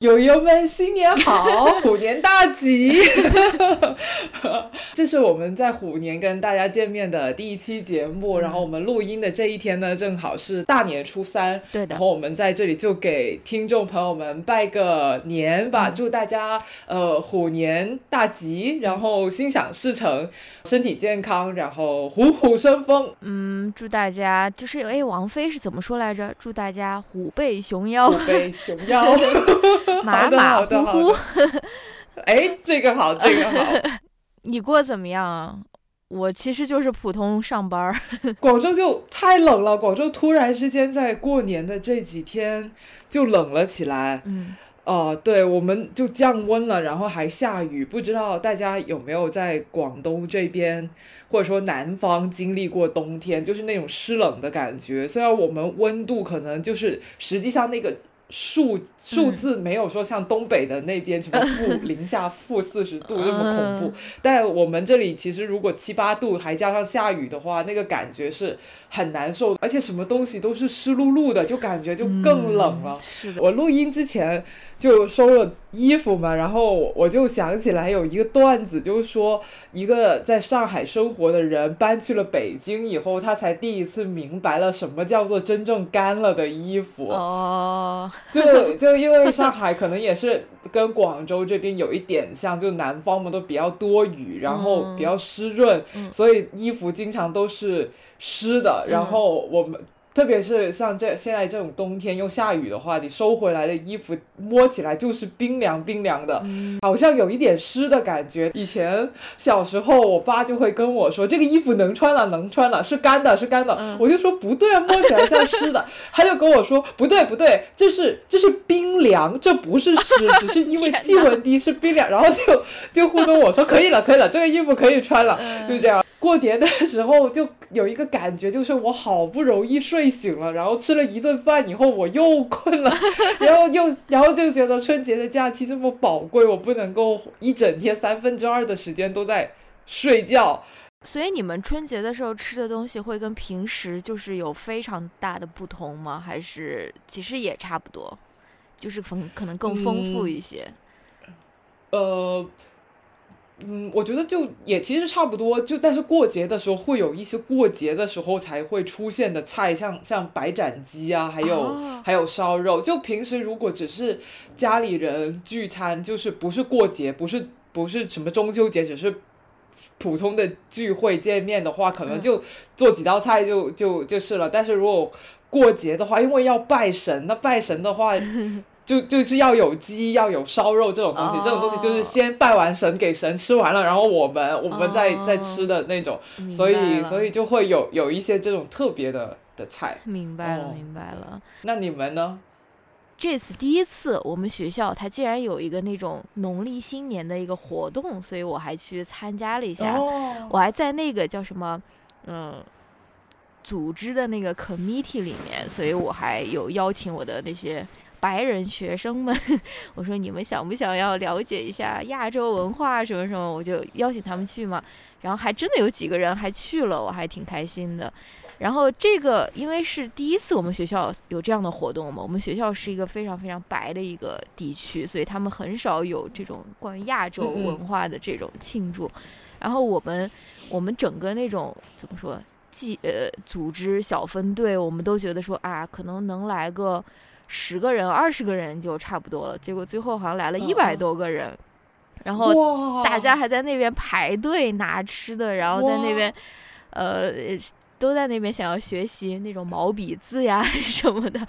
友友们，新年好！虎年大吉！这是我们在虎年跟大家见面的第一期节目，然后我们录音的这一天呢，正好是大年初三。对的。然后我们在这里就给听众朋友们拜个年吧，祝大家呃虎年大吉，然后心想事成，身体健康，然后虎虎生风。嗯，祝大家就是哎，王菲是怎么说来着？祝大家虎背熊腰，虎背熊腰。马马虎虎，哎，这个好，这个好。你过怎么样啊？我其实就是普通上班。广州就太冷了，广州突然之间在过年的这几天就冷了起来。嗯，哦，对，我们就降温了，然后还下雨。不知道大家有没有在广东这边或者说南方经历过冬天，就是那种湿冷的感觉。虽然我们温度可能就是实际上那个。数数字没有说像东北的那边什么 负零下负四十度这么恐怖，但我们这里其实如果七八度还加上下雨的话，那个感觉是很难受，而且什么东西都是湿漉漉的，就感觉就更冷了。是的，我录音之前。就收了衣服嘛，然后我就想起来有一个段子，就是说一个在上海生活的人搬去了北京以后，他才第一次明白了什么叫做真正干了的衣服。哦，就 就因为上海可能也是跟广州这边有一点像，就南方嘛都比较多雨，然后比较湿润，所以衣服经常都是湿的。然后我们。特别是像这现在这种冬天又下雨的话，你收回来的衣服摸起来就是冰凉冰凉的，好像有一点湿的感觉。以前小时候，我爸就会跟我说：“这个衣服能穿了，能穿了，是干的，是干的。”我就说：“不对啊，摸起来像湿的。”他就跟我说：“不对，不对，这是这是冰凉，这不是湿，只是因为 气温低是冰凉。”然后就就糊弄我说：“可以了，可以了，这个衣服可以穿了。”就这样。过年的时候就有一个感觉，就是我好不容易睡醒了，然后吃了一顿饭以后我又困了，然后又然后就觉得春节的假期这么宝贵，我不能够一整天三分之二的时间都在睡觉。所以你们春节的时候吃的东西会跟平时就是有非常大的不同吗？还是其实也差不多，就是丰可能更丰富一些？呃。嗯，我觉得就也其实差不多，就但是过节的时候会有一些过节的时候才会出现的菜，像像白斩鸡啊，还有还有烧肉。就平时如果只是家里人聚餐，就是不是过节，不是不是什么中秋节，只是普通的聚会见面的话，可能就做几道菜就就就是了。但是如果过节的话，因为要拜神，那拜神的话。就就是要有鸡，要有烧肉这种东西，这种东西就是先拜完神，给神吃完了，然后我们我们再再吃的那种，所以所以就会有有一些这种特别的的菜。明白了，明白了。那你们呢？这次第一次我们学校它竟然有一个那种农历新年的一个活动，所以我还去参加了一下。我还在那个叫什么嗯组织的那个 committee 里面，所以我还有邀请我的那些。白人学生们，我说你们想不想要了解一下亚洲文化什么什么？我就邀请他们去嘛。然后还真的有几个人还去了，我还挺开心的。然后这个因为是第一次我们学校有这样的活动嘛，我们学校是一个非常非常白的一个地区，所以他们很少有这种关于亚洲文化的这种庆祝。然后我们我们整个那种怎么说，记呃组织小分队，我们都觉得说啊，可能能来个。十个人、二十个人就差不多了，结果最后好像来了一百多个人，然后大家还在那边排队拿吃的，然后在那边，呃，都在那边想要学习那种毛笔字呀 什么的。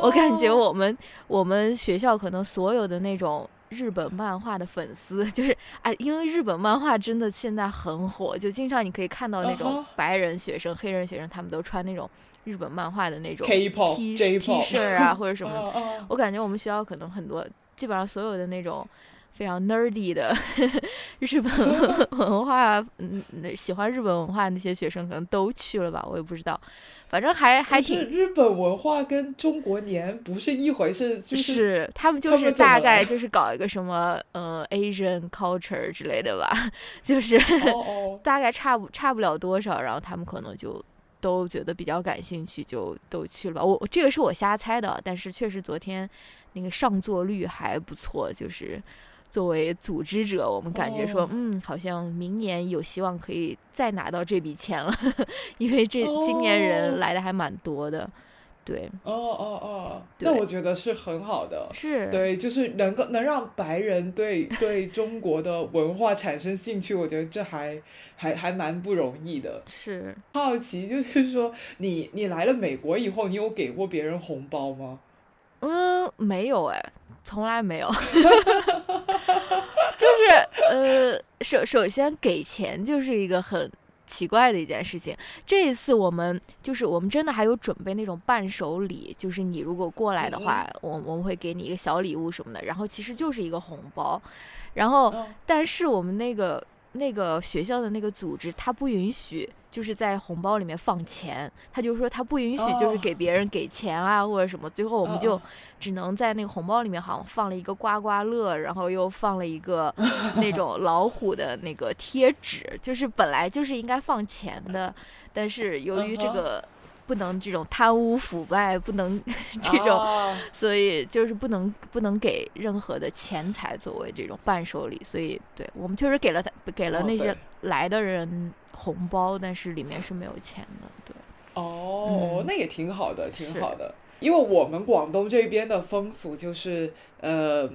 我感觉我们我们学校可能所有的那种日本漫画的粉丝，就是哎，因为日本漫画真的现在很火，就经常你可以看到那种白人学生、黑人学生，他们都穿那种。日本漫画的那种 T T 恤啊，或者什么，我感觉我们学校可能很多，基本上所有的那种非常 nerdy 的 日本文化，嗯，喜欢日本文化那些学生可能都去了吧，我也不知道，反正还还挺。日本文化跟中国年不是一回事，就是他们就是大概就是搞一个什么呃 Asian culture 之类的吧，就是大概差不差不了多少，然后他们可能就。都觉得比较感兴趣，就都去了吧。我这个是我瞎猜的，但是确实昨天那个上座率还不错。就是作为组织者，我们感觉说，嗯，好像明年有希望可以再拿到这笔钱了，因为这今年人来的还蛮多的。对，哦哦哦，那我觉得是很好的，是对，就是能够能让白人对 对中国的文化产生兴趣，我觉得这还还还蛮不容易的。是好奇，就是说你你来了美国以后，你有给过别人红包吗？嗯，没有哎，从来没有。就是呃，首首先给钱就是一个很。奇怪的一件事情，这一次我们就是我们真的还有准备那种伴手礼，就是你如果过来的话，我我们会给你一个小礼物什么的，然后其实就是一个红包，然后但是我们那个那个学校的那个组织他不允许。就是在红包里面放钱，他就说他不允许，就是给别人给钱啊或者什么。最后我们就只能在那个红包里面好像放了一个刮刮乐，然后又放了一个 那种老虎的那个贴纸，就是本来就是应该放钱的，但是由于这个。不能这种贪污腐败，不能 这种，所以就是不能不能给任何的钱财作为这种伴手礼。所以，对我们确实给了他给了那些来的人红包，但是里面是没有钱的。对，哦，那也挺好的，挺好的。因为我们广东这边的风俗就是，呃，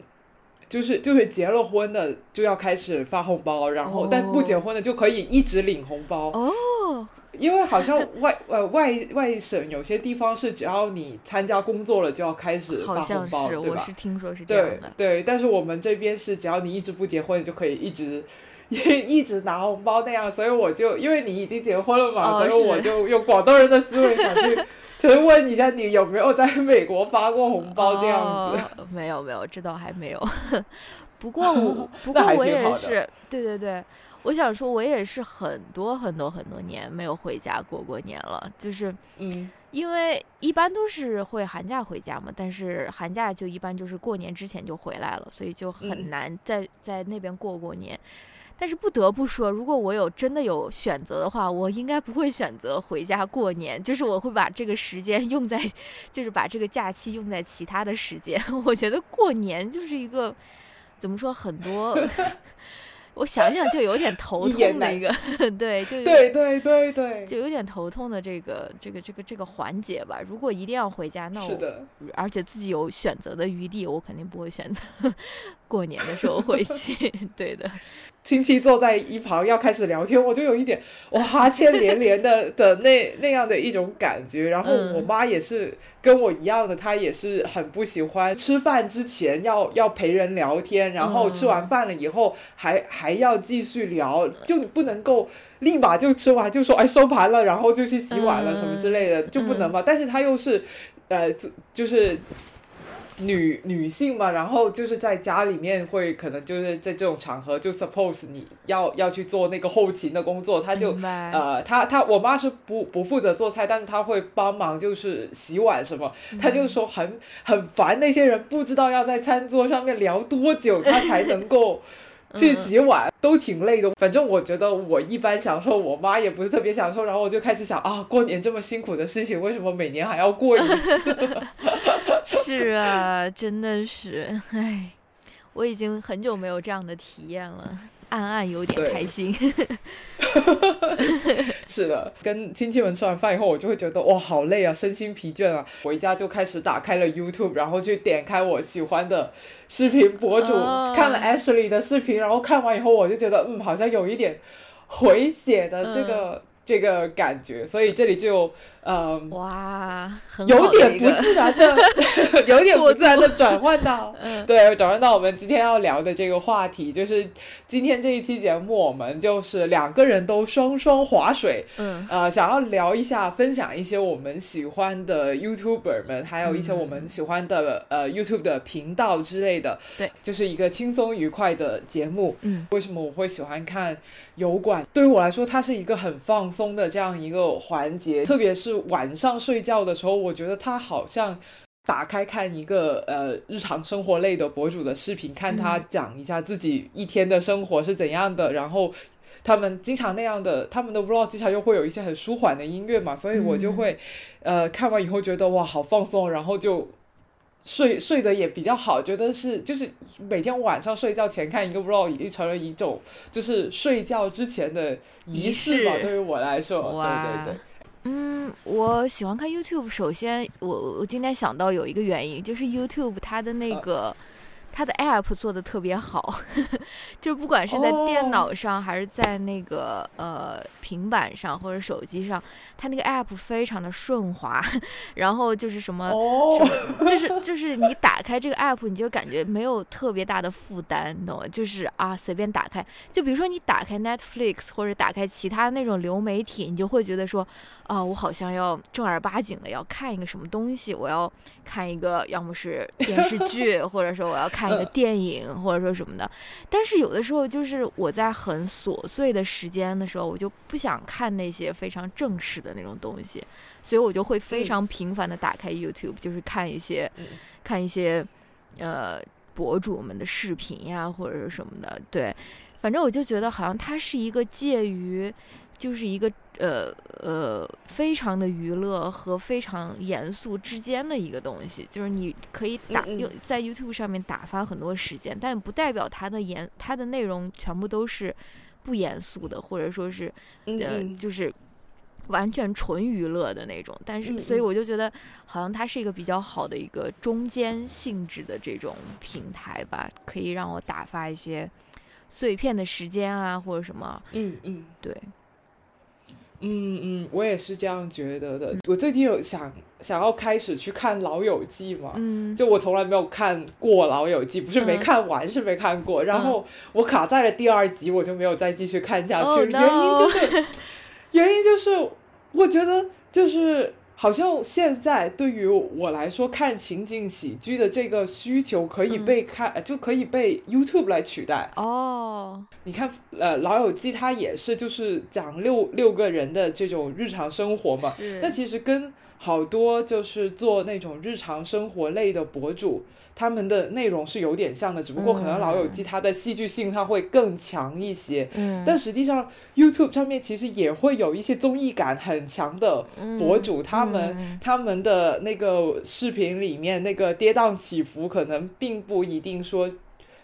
就是就是结了婚的就要开始发红包，然后但不结婚的就可以一直领红包。哦。因为好像外呃外外省有些地方是只要你参加工作了就要开始发红包，对吧？我是听说是这样的。对，但是我们这边是只要你一直不结婚，就可以一直 一直拿红包那样。所以我就因为你已经结婚了嘛，所以我就用广东人的思维想去 去问一下你有没有在美国发过红包这样子。没 有没有，这倒还没有。不过我不过我也是，对对对。我想说，我也是很多很多很多年没有回家过过年了，就是，嗯，因为一般都是会寒假回家嘛，但是寒假就一般就是过年之前就回来了，所以就很难在在那边过过年。但是不得不说，如果我有真的有选择的话，我应该不会选择回家过年，就是我会把这个时间 用在，就是把这个假期用在其他的时间。我觉得过年就是一个，怎么说很多。我想想就有点头痛的一个，对，就对对对对，就有点头痛的这个这个这个这个环节吧。如果一定要回家，那我而且自己有选择的余地，我肯定不会选择过年的时候回去。对的。亲戚坐在一旁要开始聊天，我就有一点哇哈欠连连的 的那那样的一种感觉。然后我妈也是跟我一样的，她也是很不喜欢吃饭之前要要陪人聊天，然后吃完饭了以后还还要继续聊，就不能够立马就吃完就说哎收盘了，然后就去洗碗了什么之类的就不能嘛。但是她又是呃就是。女女性嘛，然后就是在家里面会可能就是在这种场合，就 suppose 你要要去做那个后勤的工作，她就呃，她她我妈是不不负责做菜，但是她会帮忙就是洗碗什么，她就说很很烦那些人，不知道要在餐桌上面聊多久，她才能够。去洗碗都挺累的，反正我觉得我一般享受，我妈也不是特别享受，然后我就开始想啊，过年这么辛苦的事情，为什么每年还要过一次？是啊，真的是，唉，我已经很久没有这样的体验了。暗暗有点开心，是的，跟亲戚们吃完饭以后，我就会觉得哇，好累啊，身心疲倦啊。回家就开始打开了 YouTube，然后去点开我喜欢的视频博主，看了 Ashley 的视频，然后看完以后，我就觉得嗯，好像有一点回血的这个。这个感觉，所以这里就嗯，哇，有点不自然的，有点不自然的转换到，对，转换到我们今天要聊的这个话题，就是今天这一期节目，我们就是两个人都双双划水，嗯，呃，想要聊一下，分享一些我们喜欢的 YouTuber 们，还有一些我们喜欢的呃 YouTube 的频道之类的，对，就是一个轻松愉快的节目。嗯，为什么我会喜欢看油管？对于我来说，它是一个很放。松的这样一个环节，特别是晚上睡觉的时候，我觉得他好像打开看一个呃日常生活类的博主的视频，看他讲一下自己一天的生活是怎样的，然后他们经常那样的，他们的 vlog 经常又会有一些很舒缓的音乐嘛，所以我就会，呃，看完以后觉得哇，好放松，然后就睡睡得也比较好，觉得是就是每天晚上睡觉前看一个 vlog 已经成了一种就是睡觉之前的仪式吧，对于我来说，对对对。嗯，我喜欢看 YouTube，首先我我今天想到有一个原因，就是 YouTube 它的那个。它的 App 做的特别好，就是不管是在电脑上还是在那个呃平板上或者手机上，它那个 App 非常的顺滑，然后就是什么什么，就是就是你打开这个 App，你就感觉没有特别大的负担，你懂吗？就是啊，随便打开，就比如说你打开 Netflix 或者打开其他那种流媒体，你就会觉得说。啊，我好像要正儿八经的要看一个什么东西，我要看一个，要么是电视剧，或者说我要看一个电影，或者说什么的。但是有的时候，就是我在很琐碎的时间的时候，我就不想看那些非常正式的那种东西，所以我就会非常频繁的打开 YouTube，就是看一些看一些呃博主们的视频呀，或者是什么的。对，反正我就觉得好像它是一个介于。就是一个呃呃，非常的娱乐和非常严肃之间的一个东西，就是你可以打用在 YouTube 上面打发很多时间，但不代表它的严它的内容全部都是不严肃的，或者说是呃就是完全纯娱乐的那种。但是，所以我就觉得好像它是一个比较好的一个中间性质的这种平台吧，可以让我打发一些碎片的时间啊，或者什么。嗯嗯，对。嗯嗯，我也是这样觉得的。我最近有想想要开始去看《老友记》嘛，嗯，就我从来没有看过《老友记》，不是没看完，是没看过。然后我卡在了第二集，我就没有再继续看下去。原因就是，原因就是，我觉得就是。好像现在对于我来说，看情景喜剧的这个需求可以被看，就可以被 YouTube 来取代。哦，你看，呃，《老友记》它也是就是讲六六个人的这种日常生活嘛。那其实跟好多就是做那种日常生活类的博主。他们的内容是有点像的，只不过可能《老友记》它的戏剧性它会更强一些。嗯，但实际上 YouTube 上面其实也会有一些综艺感很强的博主，他们他们的那个视频里面那个跌宕起伏，可能并不一定说。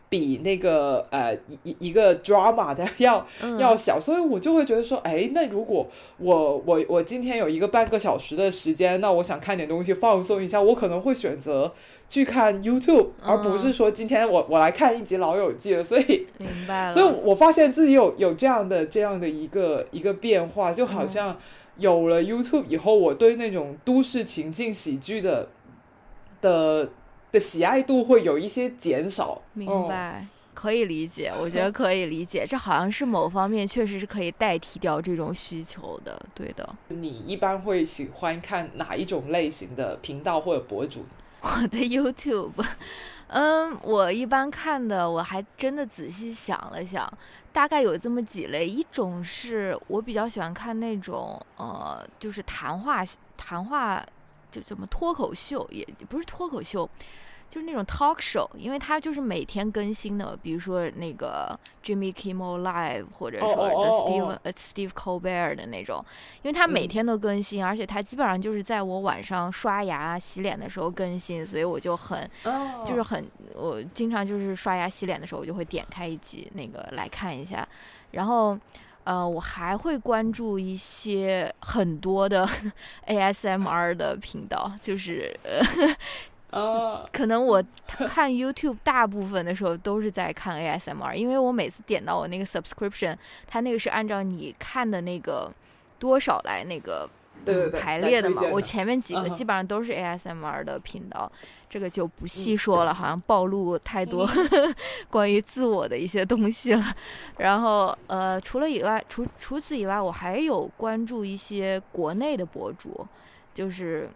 比那个呃一一个 drama 的 要要小，所以我就会觉得说，哎，那如果我我我今天有一个半个小时的时间，那我想看点东西放松一下，我可能会选择去看 YouTube，而不是说今天我我来看一集《老友记》了。所以明白了，所以我发现自己有有这样的这样的一个一个变化，就好像有了 YouTube 以后，我对那种都市情境喜剧的的。的喜爱度会有一些减少，明白，可以理解，我觉得可以理解，这好像是某方面确实是可以代替掉这种需求的，对的。你一般会喜欢看哪一种类型的频道或者博主？我的 YouTube，嗯，我一般看的，我还真的仔细想了想，大概有这么几类，一种是我比较喜欢看那种，呃，就是谈话谈话。就怎么脱口秀也不是脱口秀，就是那种 talk show，因为它就是每天更新的，比如说那个 Jimmy Kimmel Live，或者说 The Steve 呃 Steve Colbert 的那种，因为它每天都更新，而且它基本上就是在我晚上刷牙洗脸的时候更新，所以我就很就是很我经常就是刷牙洗脸的时候，我就会点开一集那个来看一下，然后。呃，我还会关注一些很多的 ASMR 的频道，就是呃，可能我 看 YouTube 大部分的时候都是在看 ASMR，因为我每次点到我那个 subscription，它那个是按照你看的那个多少来那个排列的嘛，我前面几个基本上都是 ASMR 的频道。这个就不细说了，好像暴露太多 关于自我的一些东西了。然后，呃，除了以外，除除此以外，我还有关注一些国内的博主，就是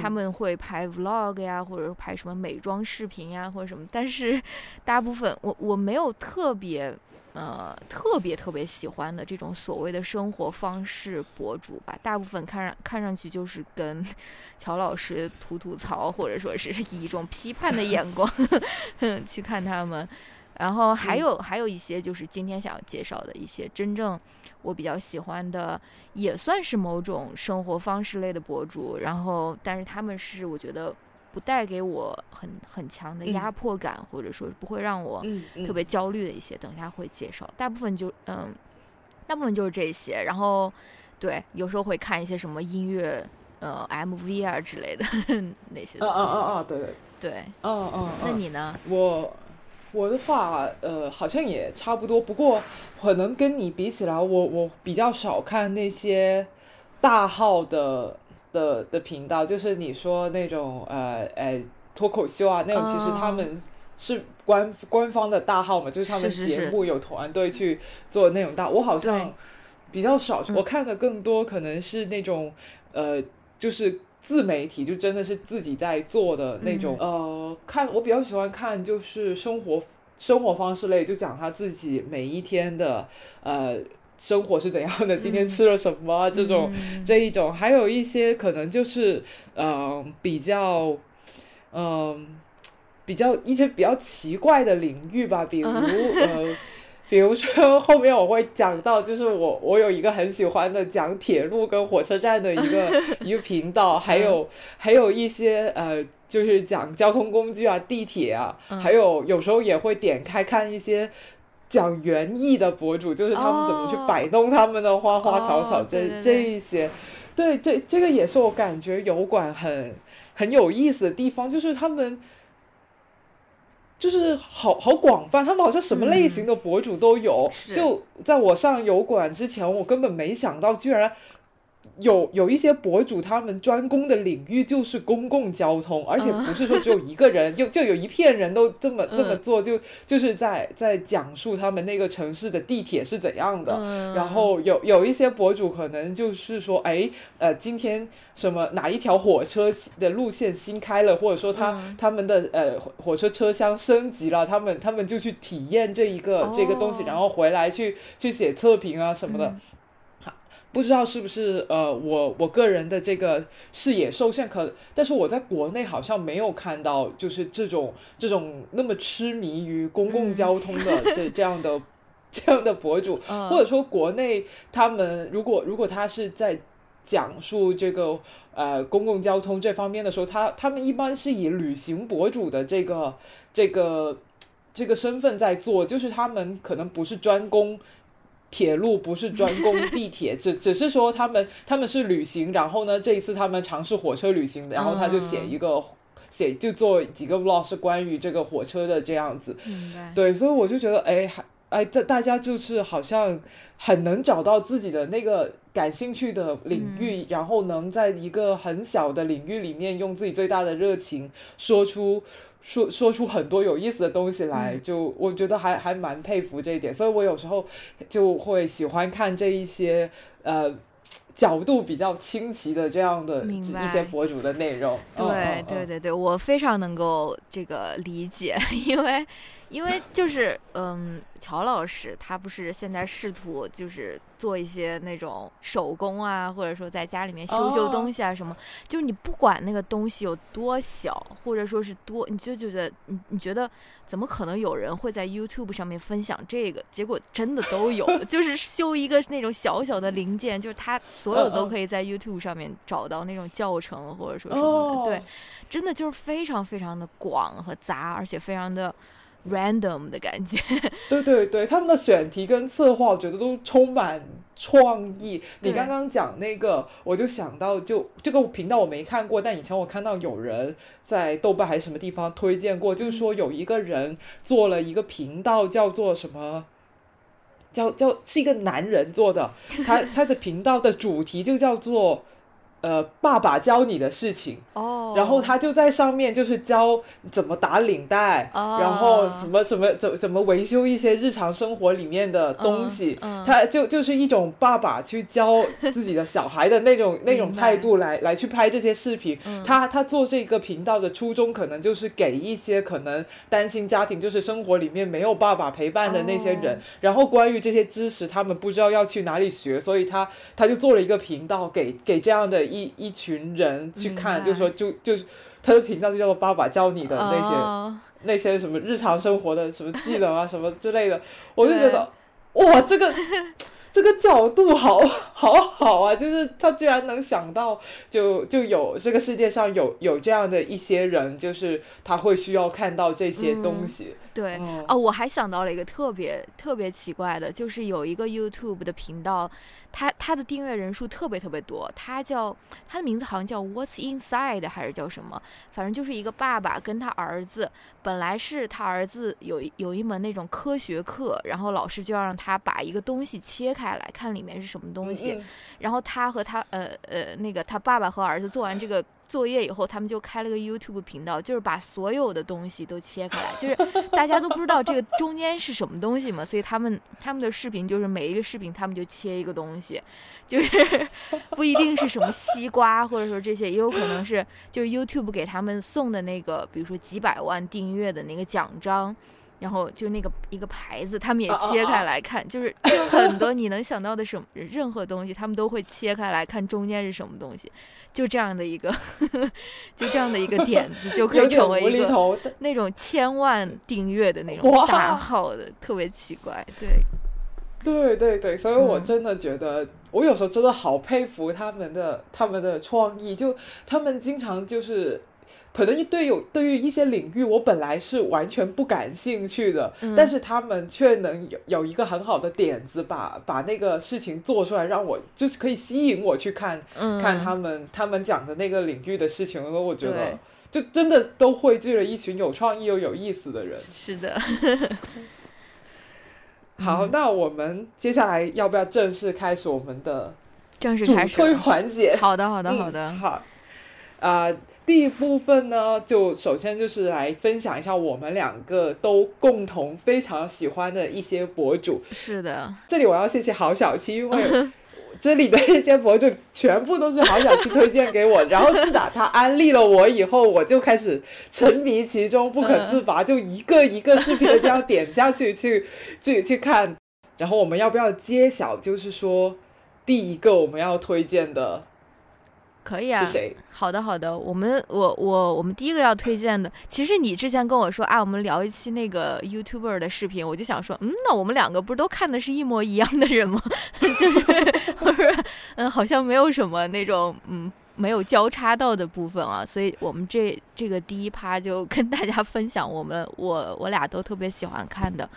他们会拍 vlog 呀，或者拍什么美妆视频呀，或者什么。但是，大部分我我没有特别。呃，特别特别喜欢的这种所谓的生活方式博主吧，大部分看上看上去就是跟 乔老师吐吐槽，或者说是 以一种批判的眼光去看他们。然后还有还有一些就是今天想要介绍的一些真正我比较喜欢的，也算是某种生活方式类的博主。然后，但是他们是我觉得不带给我很很强的压迫感，或者说不会让我特别焦虑的一些。等一下会介绍，大部分就嗯，大部分就是这些。然后，对，有时候会看一些什么音乐呃 MV 啊之类的 那些。嗯嗯嗯嗯，对对对，嗯嗯。那你呢？我。我的话，呃，好像也差不多，不过可能跟你比起来，我我比较少看那些大号的的的频道，就是你说那种呃呃脱口秀啊那种，其实他们是官官方的大号嘛，就是他们节目有团队去做那种大，我好像比较少，我看的更多可能是那种呃，就是。自媒体就真的是自己在做的那种，呃，看我比较喜欢看就是生活生活方式类，就讲他自己每一天的呃生活是怎样的，今天吃了什么这种这一种，还有一些可能就是嗯比较嗯比较一些比较奇怪的领域吧，比如 呃。比如说后面我会讲到，就是我我有一个很喜欢的讲铁路跟火车站的一个 一个频道，还有还有一些呃，就是讲交通工具啊，地铁啊，还有有时候也会点开看一些讲园艺的博主，就是他们怎么去摆弄他们的花花草草这这一些，对，这这个也是我感觉油管很很有意思的地方，就是他们。就是好好广泛，他们好像什么类型的博主都有。就在我上油管之前，我根本没想到，居然。有有一些博主，他们专攻的领域就是公共交通，而且不是说只有一个人，就就有一片人都这么这么做，就就是在在讲述他们那个城市的地铁是怎样的。然后有有一些博主可能就是说，哎，呃，今天什么哪一条火车的路线新开了，或者说他他们的呃火车车厢升级了，他们他们就去体验这一个这个东西，然后回来去去写测评啊什么的。不知道是不是呃，我我个人的这个视野受限，可但是我在国内好像没有看到，就是这种这种那么痴迷于公共交通的这这样的这样的博主，或者说国内他们如果如果他是在讲述这个呃公共交通这方面的时候，他他们一般是以旅行博主的这个这个这个身份在做，就是他们可能不是专攻。铁路不是专攻地铁，只只是说他们他们是旅行，然后呢，这一次他们尝试火车旅行，然后他就写一个写就做几个 vlog 是关于这个火车的这样子，对，所以我就觉得哎还哎这大家就是好像很能找到自己的那个感兴趣的领域，然后能在一个很小的领域里面用自己最大的热情说出。说说出很多有意思的东西来，就我觉得还还蛮佩服这一点，所以我有时候就会喜欢看这一些呃角度比较清奇的这样的一些博主的内容。对对对对，我非常能够这个理解，因为。因为就是，嗯，乔老师他不是现在试图就是做一些那种手工啊，或者说在家里面修修东西啊什么，就是你不管那个东西有多小，或者说是多，你就觉得你你觉得怎么可能有人会在 YouTube 上面分享这个？结果真的都有，就是修一个那种小小的零件，就是他所有都可以在 YouTube 上面找到那种教程，或者说什么的，对，真的就是非常非常的广和杂，而且非常的。Random 的感觉，对对对，他们的选题跟策划，我觉得都充满创意。你刚刚讲那个，我就想到，就这个频道我没看过，但以前我看到有人在豆瓣还是什么地方推荐过，就是说有一个人做了一个频道，叫做什么，叫叫是一个男人做的，他 他的频道的主题就叫做。呃，爸爸教你的事情，哦，然后他就在上面就是教怎么打领带，然后什么什么怎怎么维修一些日常生活里面的东西，他就就是一种爸爸去教自己的小孩的那种 那种态度来来去拍这些视频。他他做这个频道的初衷可能就是给一些可能单亲家庭，就是生活里面没有爸爸陪伴的那些人，然后关于这些知识他们不知道要去哪里学，所以他他就做了一个频道给给这样的。一一群人去看，就说就就是他的频道就叫做“爸爸教你的那些那些什么日常生活的什么技能啊什么之类的，我就觉得哇，这个。这个角度好好好啊！就是他居然能想到，就就有这个世界上有有这样的一些人，就是他会需要看到这些东西。对哦，我还想到了一个特别特别奇怪的，就是有一个 YouTube 的频道。他他的订阅人数特别特别多，他叫他的名字好像叫 What's Inside 还是叫什么？反正就是一个爸爸跟他儿子，本来是他儿子有有一门那种科学课，然后老师就要让他把一个东西切开来看里面是什么东西，然后他和他呃呃那个他爸爸和儿子做完这个。作业以后，他们就开了个 YouTube 频道，就是把所有的东西都切开来，就是大家都不知道这个中间是什么东西嘛，所以他们他们的视频就是每一个视频他们就切一个东西，就是 不一定是什么西瓜，或者说这些，也有可能是就是 YouTube 给他们送的那个，比如说几百万订阅的那个奖章。然后就那个一个牌子，他们也切开来看，就是就很多你能想到的什么任何东西，他们都会切开来看中间是什么东西，就这样的一个，就这样的一个点子，就可以成为一个那种千万订阅的那种大号的，特别奇怪，对，对对对，所以我真的觉得，我有时候真的好佩服他们的他们的创意，就他们经常就是。可能对有对于一些领域，我本来是完全不感兴趣的，但是他们却能有有一个很好的点子，把把那个事情做出来，让我就是可以吸引我去看，看他们他们讲的那个领域的事情，我觉得就真的都汇聚了一群有创意又有意思的人。是的。好，那我们接下来要不要正式开始我们的正式开始推环节？好的，好的，好的，好啊。第一部分呢，就首先就是来分享一下我们两个都共同非常喜欢的一些博主。是的，这里我要谢谢郝小七，因为 这里的一些博主全部都是郝小七推荐给我，然后自打他安利了我以后，我就开始沉迷其中不可自拔，就一个一个视频的这样点下去，去去去看。然后我们要不要揭晓？就是说第一个我们要推荐的。可以啊，好的好的，我们我我我们第一个要推荐的，其实你之前跟我说啊，我们聊一期那个 YouTuber 的视频，我就想说，嗯，那我们两个不是都看的是一模一样的人吗？就是 不是嗯，好像没有什么那种嗯没有交叉到的部分啊，所以我们这这个第一趴就跟大家分享我们我我俩都特别喜欢看的。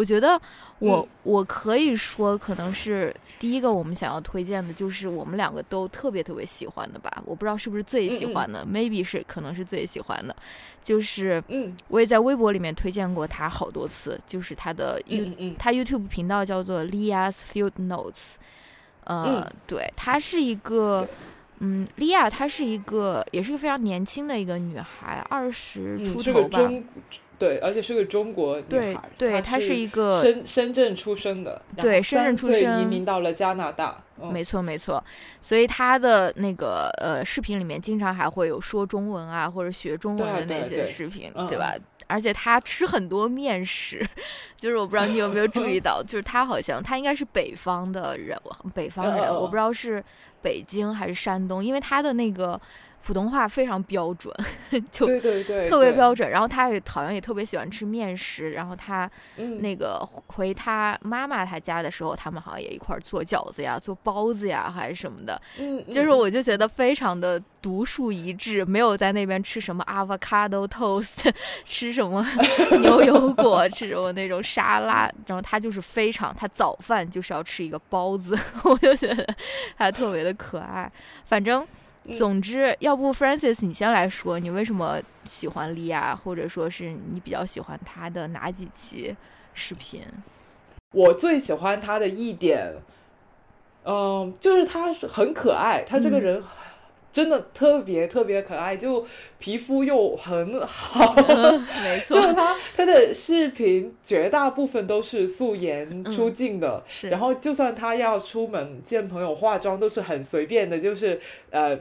我觉得我我可以说，可能是第一个我们想要推荐的，就是我们两个都特别特别喜欢的吧。我不知道是不是最喜欢的，maybe 是可能是最喜欢的。就是我也在微博里面推荐过他好多次，就是他的 You 他 YouTube 频道叫做 Lia's Field Notes。呃，对，他是一个，嗯，莉亚她是一个，也是一个非常年轻的一个女孩，二十出头吧。对，而且是个中国女孩，对，她是一个深深圳出生的，对，深圳出生，移民到了加拿大，没错没错。所以她的那个呃视频里面经常还会有说中文啊或者学中文的那些视频，对吧？而且他吃很多面食，就是我不知道你有没有注意到，就是他好像他应该是北方的人，北方人，我不知道是北京还是山东，因为他的那个。普通话非常标准，就对对对，特别标准。然后他也好像也特别喜欢吃面食。然后他那个回他妈妈他家的时候，他们好像也一块儿做饺子呀、做包子呀，还是什么的。嗯，就是我就觉得非常的独树一帜，没有在那边吃什么 avocado toast，吃什么 牛油果，吃什么那种沙拉。然后他就是非常，他早饭就是要吃一个包子，我就觉得他特别的可爱。反正。总之，要不 Francis，你先来说，你为什么喜欢莉亚，或者说是你比较喜欢她的哪几期视频？我最喜欢她的一点，嗯，就是她很可爱，她这个人真的特别特别可爱，就皮肤又很好，没错，就是她她的视频绝大部分都是素颜出镜的，是，然后就算他要出门见朋友化妆，都是很随便的，就是呃。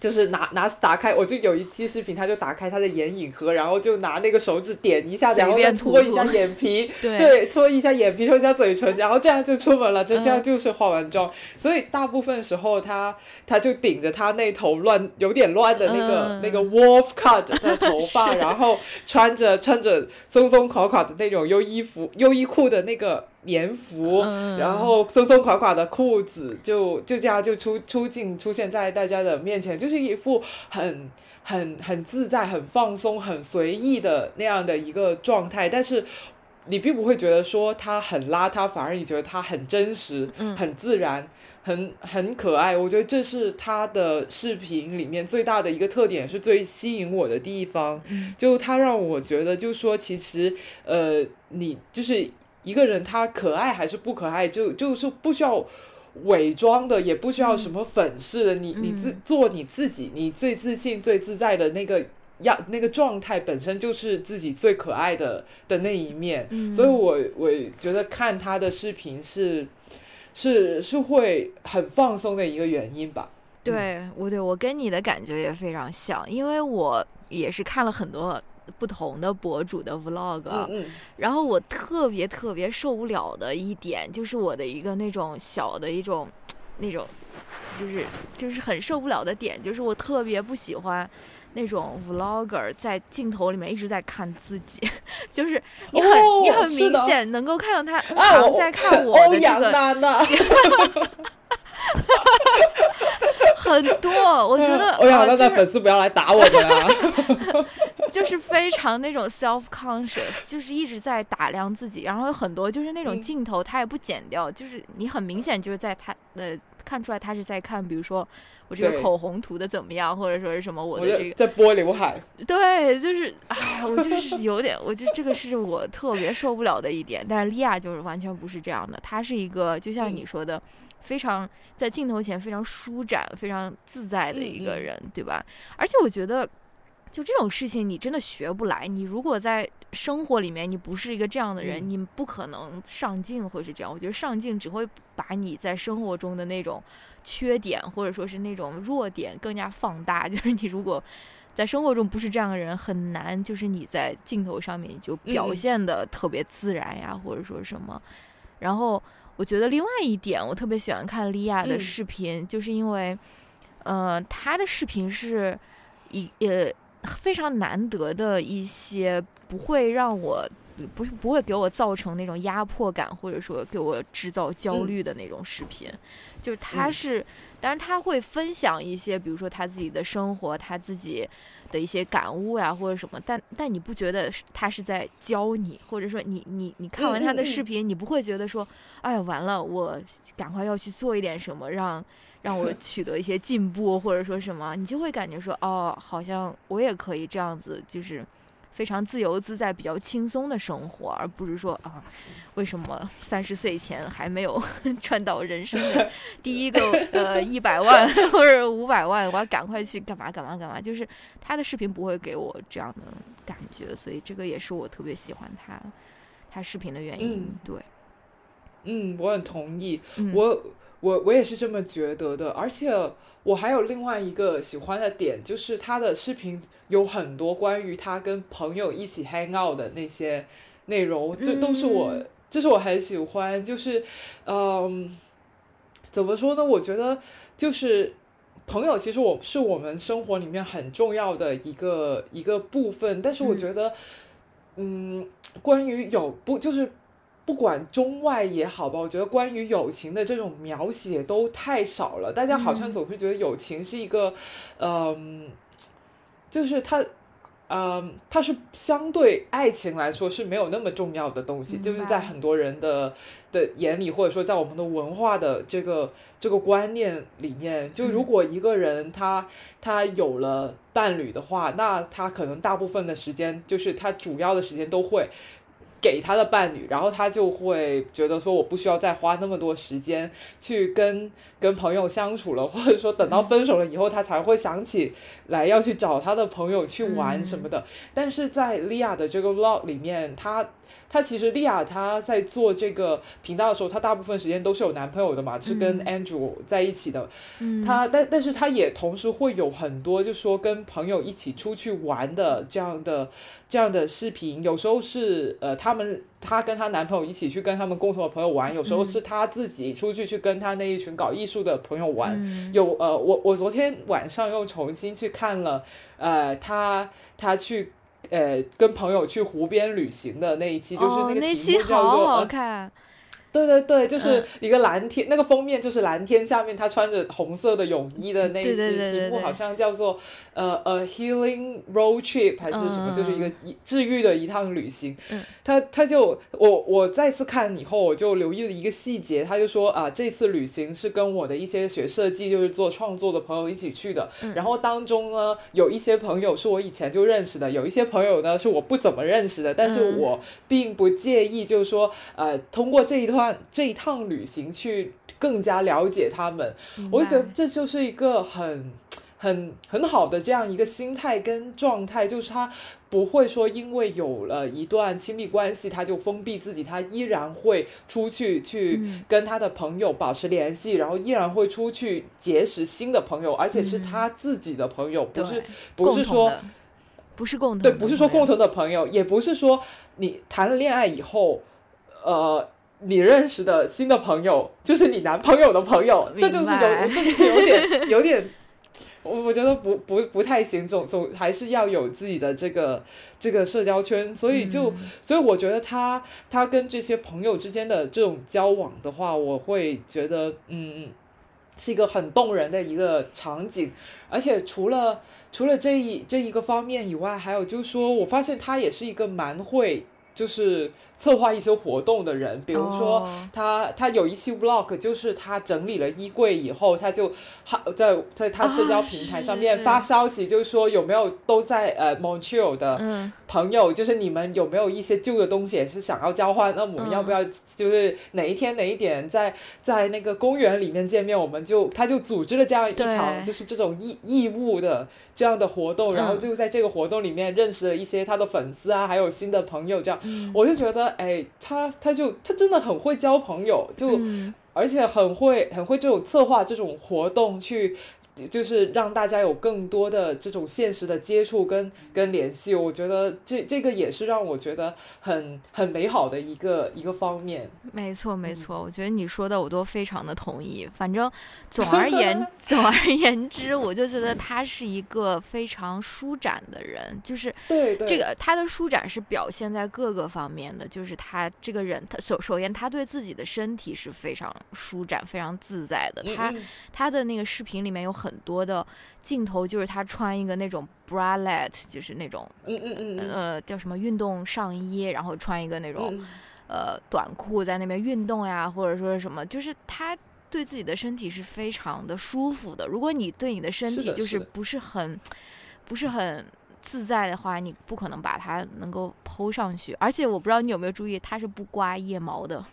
就是拿拿打开，我就有一期视频，他就打开他的眼影盒，然后就拿那个手指点一下，然后再搓一下眼皮，对，搓一下眼皮，搓一下嘴唇，然后这样就出门了，就这样就是化完妆。所以大部分时候他他就顶着他那头乱有点乱的那个那个 wolf cut 的头发，然后穿着穿着松松垮垮的那种优衣服优衣库的那个。棉服，然后松松垮垮的裤子，就就这样就出出镜出现在大家的面前，就是一副很很很自在、很放松、很随意的那样的一个状态。但是你并不会觉得说他很邋遢，反而你觉得他很真实、很自然、很很可爱。我觉得这是他的视频里面最大的一个特点，是最吸引我的地方。就他让我觉得，就说其实呃，你就是。一个人他可爱还是不可爱，就就是不需要伪装的，也不需要什么粉饰的。你你自做你自己，你最自信、最自在的那个样那个状态，本身就是自己最可爱的的那一面。所以，我我觉得看他的视频是是是会很放松的一个原因吧。对，我对我跟你的感觉也非常像，因为我也是看了很多。不同的博主的 vlog，然后我特别特别受不了的一点，就是我的一个那种小的一种，那种，就是就是很受不了的点，就是我特别不喜欢那种 vlogger 在镜头里面一直在看自己，就是你很你很明显能够看到他在看我的这个。很多，我觉得欧阳娜娜粉丝不要来打我们啊。就是非常那种 self conscious，就是一直在打量自己，然后有很多就是那种镜头，他也不剪掉，就是你很明显就是在他呃看出来他是在看，比如说我这个口红涂的怎么样，或者说是什么我的这个在拨刘海。对，就是哎，我就是有点，我就这个是我特别受不了的一点。但是莉亚就是完全不是这样的，她是一个就像你说的。非常在镜头前非常舒展、非常自在的一个人，对吧？而且我觉得，就这种事情，你真的学不来。你如果在生活里面你不是一个这样的人，你不可能上镜会是这样。我觉得上镜只会把你在生活中的那种缺点或者说是那种弱点更加放大。就是你如果在生活中不是这样的人，很难就是你在镜头上面就表现的特别自然呀，或者说什么，然后。我觉得另外一点，我特别喜欢看莉亚的视频，就是因为，呃，她的视频是一呃非常难得的一些，不会让我不是不会给我造成那种压迫感，或者说给我制造焦虑的那种视频，就是她是，当然她会分享一些，比如说她自己的生活，她自己。的一些感悟呀，或者什么，但但你不觉得他是在教你，或者说你你你看完他的视频，你不会觉得说，哎呀完了，我赶快要去做一点什么，让让我取得一些进步，或者说什么，你就会感觉说，哦，好像我也可以这样子，就是。非常自由自在、比较轻松的生活，而不是说啊，为什么三十岁前还没有 赚到人生的 第一个呃一百万或者五百万，我要赶快去干嘛干嘛干嘛？就是他的视频不会给我这样的感觉，所以这个也是我特别喜欢他他视频的原因。对，嗯，我很同意，我我我也是这么觉得的，而且。我还有另外一个喜欢的点，就是他的视频有很多关于他跟朋友一起 hang out 的那些内容，这都是我，这是我很喜欢。就是，嗯，怎么说呢？我觉得就是朋友，其实我是我们生活里面很重要的一个一个部分。但是我觉得，嗯，关于有不就是。不管中外也好吧，我觉得关于友情的这种描写都太少了。大家好像总是觉得友情是一个，嗯，就是它，嗯，它是相对爱情来说是没有那么重要的东西。就是在很多人的的眼里，或者说在我们的文化的这个这个观念里面，就如果一个人他他有了伴侣的话，那他可能大部分的时间，就是他主要的时间都会。给他的伴侣，然后他就会觉得说我不需要再花那么多时间去跟 跟朋友相处了，或者说等到分手了以后，他才会想起来要去找他的朋友去玩什么的。但是在利亚的这个 vlog 里面，他。她其实莉亚她在做这个频道的时候，她大部分时间都是有男朋友的嘛，是跟 Andrew 在一起的。嗯，她但但是她也同时会有很多，就说跟朋友一起出去玩的这样的这样的视频。有时候是呃，他们她跟她男朋友一起去跟他们共同的朋友玩，有时候是她自己出去去跟她那一群搞艺术的朋友玩。有呃，我我昨天晚上又重新去看了呃，她她去。呃，跟朋友去湖边旅行的那一期，就是那个题目叫做。对对对，就是一个蓝天，那个封面就是蓝天下面他穿着红色的泳衣的那一期题目，好像叫做呃呃 healing road trip 还是什么，就是一个治愈的一趟旅行。他他就我我再次看以后，我就留意了一个细节，他就说啊，这次旅行是跟我的一些学设计，就是做创作的朋友一起去的。然后当中呢，有一些朋友是我以前就认识的，有一些朋友呢是我不怎么认识的，但是我并不介意，就是说呃，通过这一段。这一趟旅行去更加了解他们，我就觉得这就是一个很很很好的这样一个心态跟状态，就是他不会说因为有了一段亲密关系他就封闭自己，他依然会出去去跟他的朋友保持联系，然后依然会出去结识新的朋友，而且是他自己的朋友，不是不是说不是共同对，不是说共同的朋友，也不是说你谈了恋爱以后，呃。你认识的新的朋友就是你男朋友的朋友，这就是有，就是有点有点，我我觉得不不不太行，总总还是要有自己的这个这个社交圈，所以就所以我觉得他他跟这些朋友之间的这种交往的话，我会觉得嗯是一个很动人的一个场景，而且除了除了这一这一个方面以外，还有就是说我发现他也是一个蛮会就是。策划一些活动的人，比如说他，他有一期 vlog，就是他整理了衣柜以后，他就在在他社交平台上面发消息，就是说有没有都在呃 Montreal 的朋友，就是你们有没有一些旧的东西也是想要交换？那我们要不要就是哪一天哪一点在在那个公园里面见面？我们就他就组织了这样一场就是这种义义务的这样的活动，然后就在这个活动里面认识了一些他的粉丝啊，还有新的朋友，这样我就觉得。哎，他他就他真的很会交朋友，就而且很会很会这种策划这种活动去。就是让大家有更多的这种现实的接触跟跟联系，我觉得这这个也是让我觉得很很美好的一个一个方面。没错没错，我觉得你说的我都非常的同意。反正总而言 总而言之，我就觉得他是一个非常舒展的人，就是对这个他的舒展是表现在各个方面的，就是他这个人，他首首先他对自己的身体是非常舒展、非常自在的。他他的那个视频里面有很。很多的镜头就是他穿一个那种 bralette，就是那种嗯嗯嗯呃叫什么运动上衣，然后穿一个那种呃短裤在那边运动呀，或者说是什么，就是他对自己的身体是非常的舒服的。如果你对你的身体就是不是很不是很自在的话，你不可能把它能够剖上去。而且我不知道你有没有注意，它是不刮腋毛的。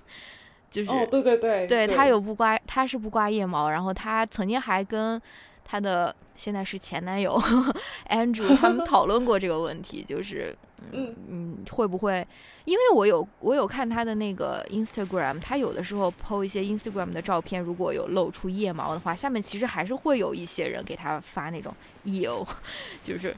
就是哦，对对对，对他有不刮，他是不刮腋毛，然后他曾经还跟他的现在是前男友 Andrew 他们讨论过这个问题，就是 嗯嗯会不会？因为我有我有看他的那个 Instagram，他有的时候 po 一些 Instagram 的照片，如果有露出腋毛的话，下面其实还是会有一些人给他发那种 eo，就是。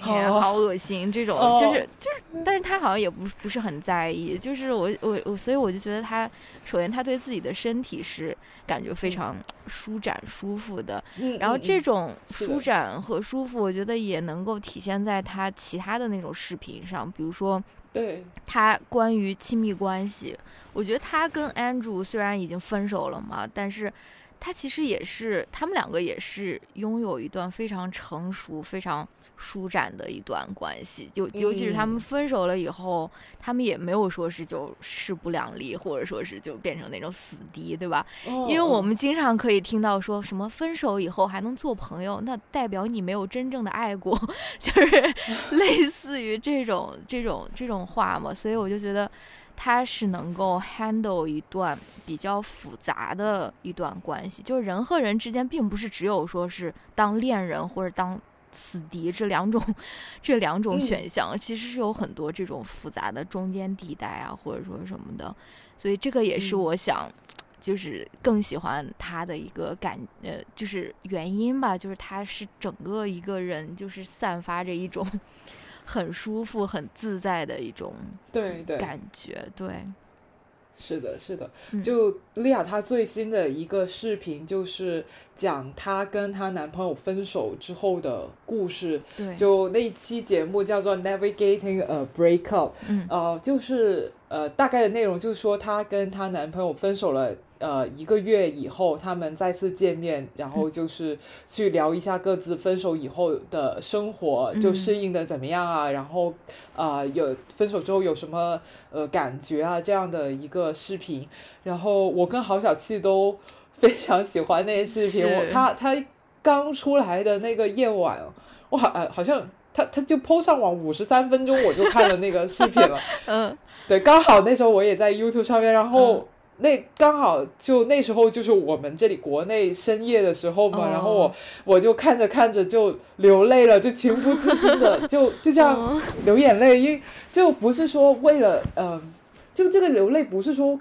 好恶心，这种就是就是，但是他好像也不不是很在意，就是我我我，所以我就觉得他，首先他对自己的身体是感觉非常舒展舒服的，然后这种舒展和舒服，我觉得也能够体现在他其他的那种视频上，比如说，对。他关于亲密关系，我觉得他跟 Andrew 虽然已经分手了嘛，但是他其实也是他们两个也是拥有一段非常成熟非常。舒展的一段关系，就尤其是他们分手了以后，他们也没有说是就势不两立，或者说是就变成那种死敌，对吧？因为我们经常可以听到说什么分手以后还能做朋友，那代表你没有真正的爱过，就是 类似于这种这种这种话嘛。所以我就觉得他是能够 handle 一段比较复杂的一段关系，就是人和人之间并不是只有说是当恋人或者当。死敌这两种，这两种选项其实是有很多这种复杂的中间地带啊，或者说什么的，所以这个也是我想，就是更喜欢他的一个感，呃，就是原因吧，就是他是整个一个人就是散发着一种 很舒服、很自在的一种感觉，对。是的，是的，就莉亚她最新的一个视频就是讲她跟她男朋友分手之后的故事。对，就那期节目叫做 Navigating a Breakup。嗯，呃，就是呃，大概的内容就是说她跟她男朋友分手了。呃，一个月以后，他们再次见面，然后就是去聊一下各自分手以后的生活，就适应的怎么样啊？然后，呃，有分手之后有什么呃感觉啊？这样的一个视频。然后我跟郝小气都非常喜欢那些视频。我他他刚出来的那个夜晚，哇好好像他他就 PO 上网五十三分钟，我就看了那个视频了。嗯，对，刚好那时候我也在 YouTube 上面，然后。那刚好就那时候就是我们这里国内深夜的时候嘛，然后我我就看着看着就流泪了，就情不自禁的 就就这样流眼泪，因为就不是说为了嗯，就这个流泪不是说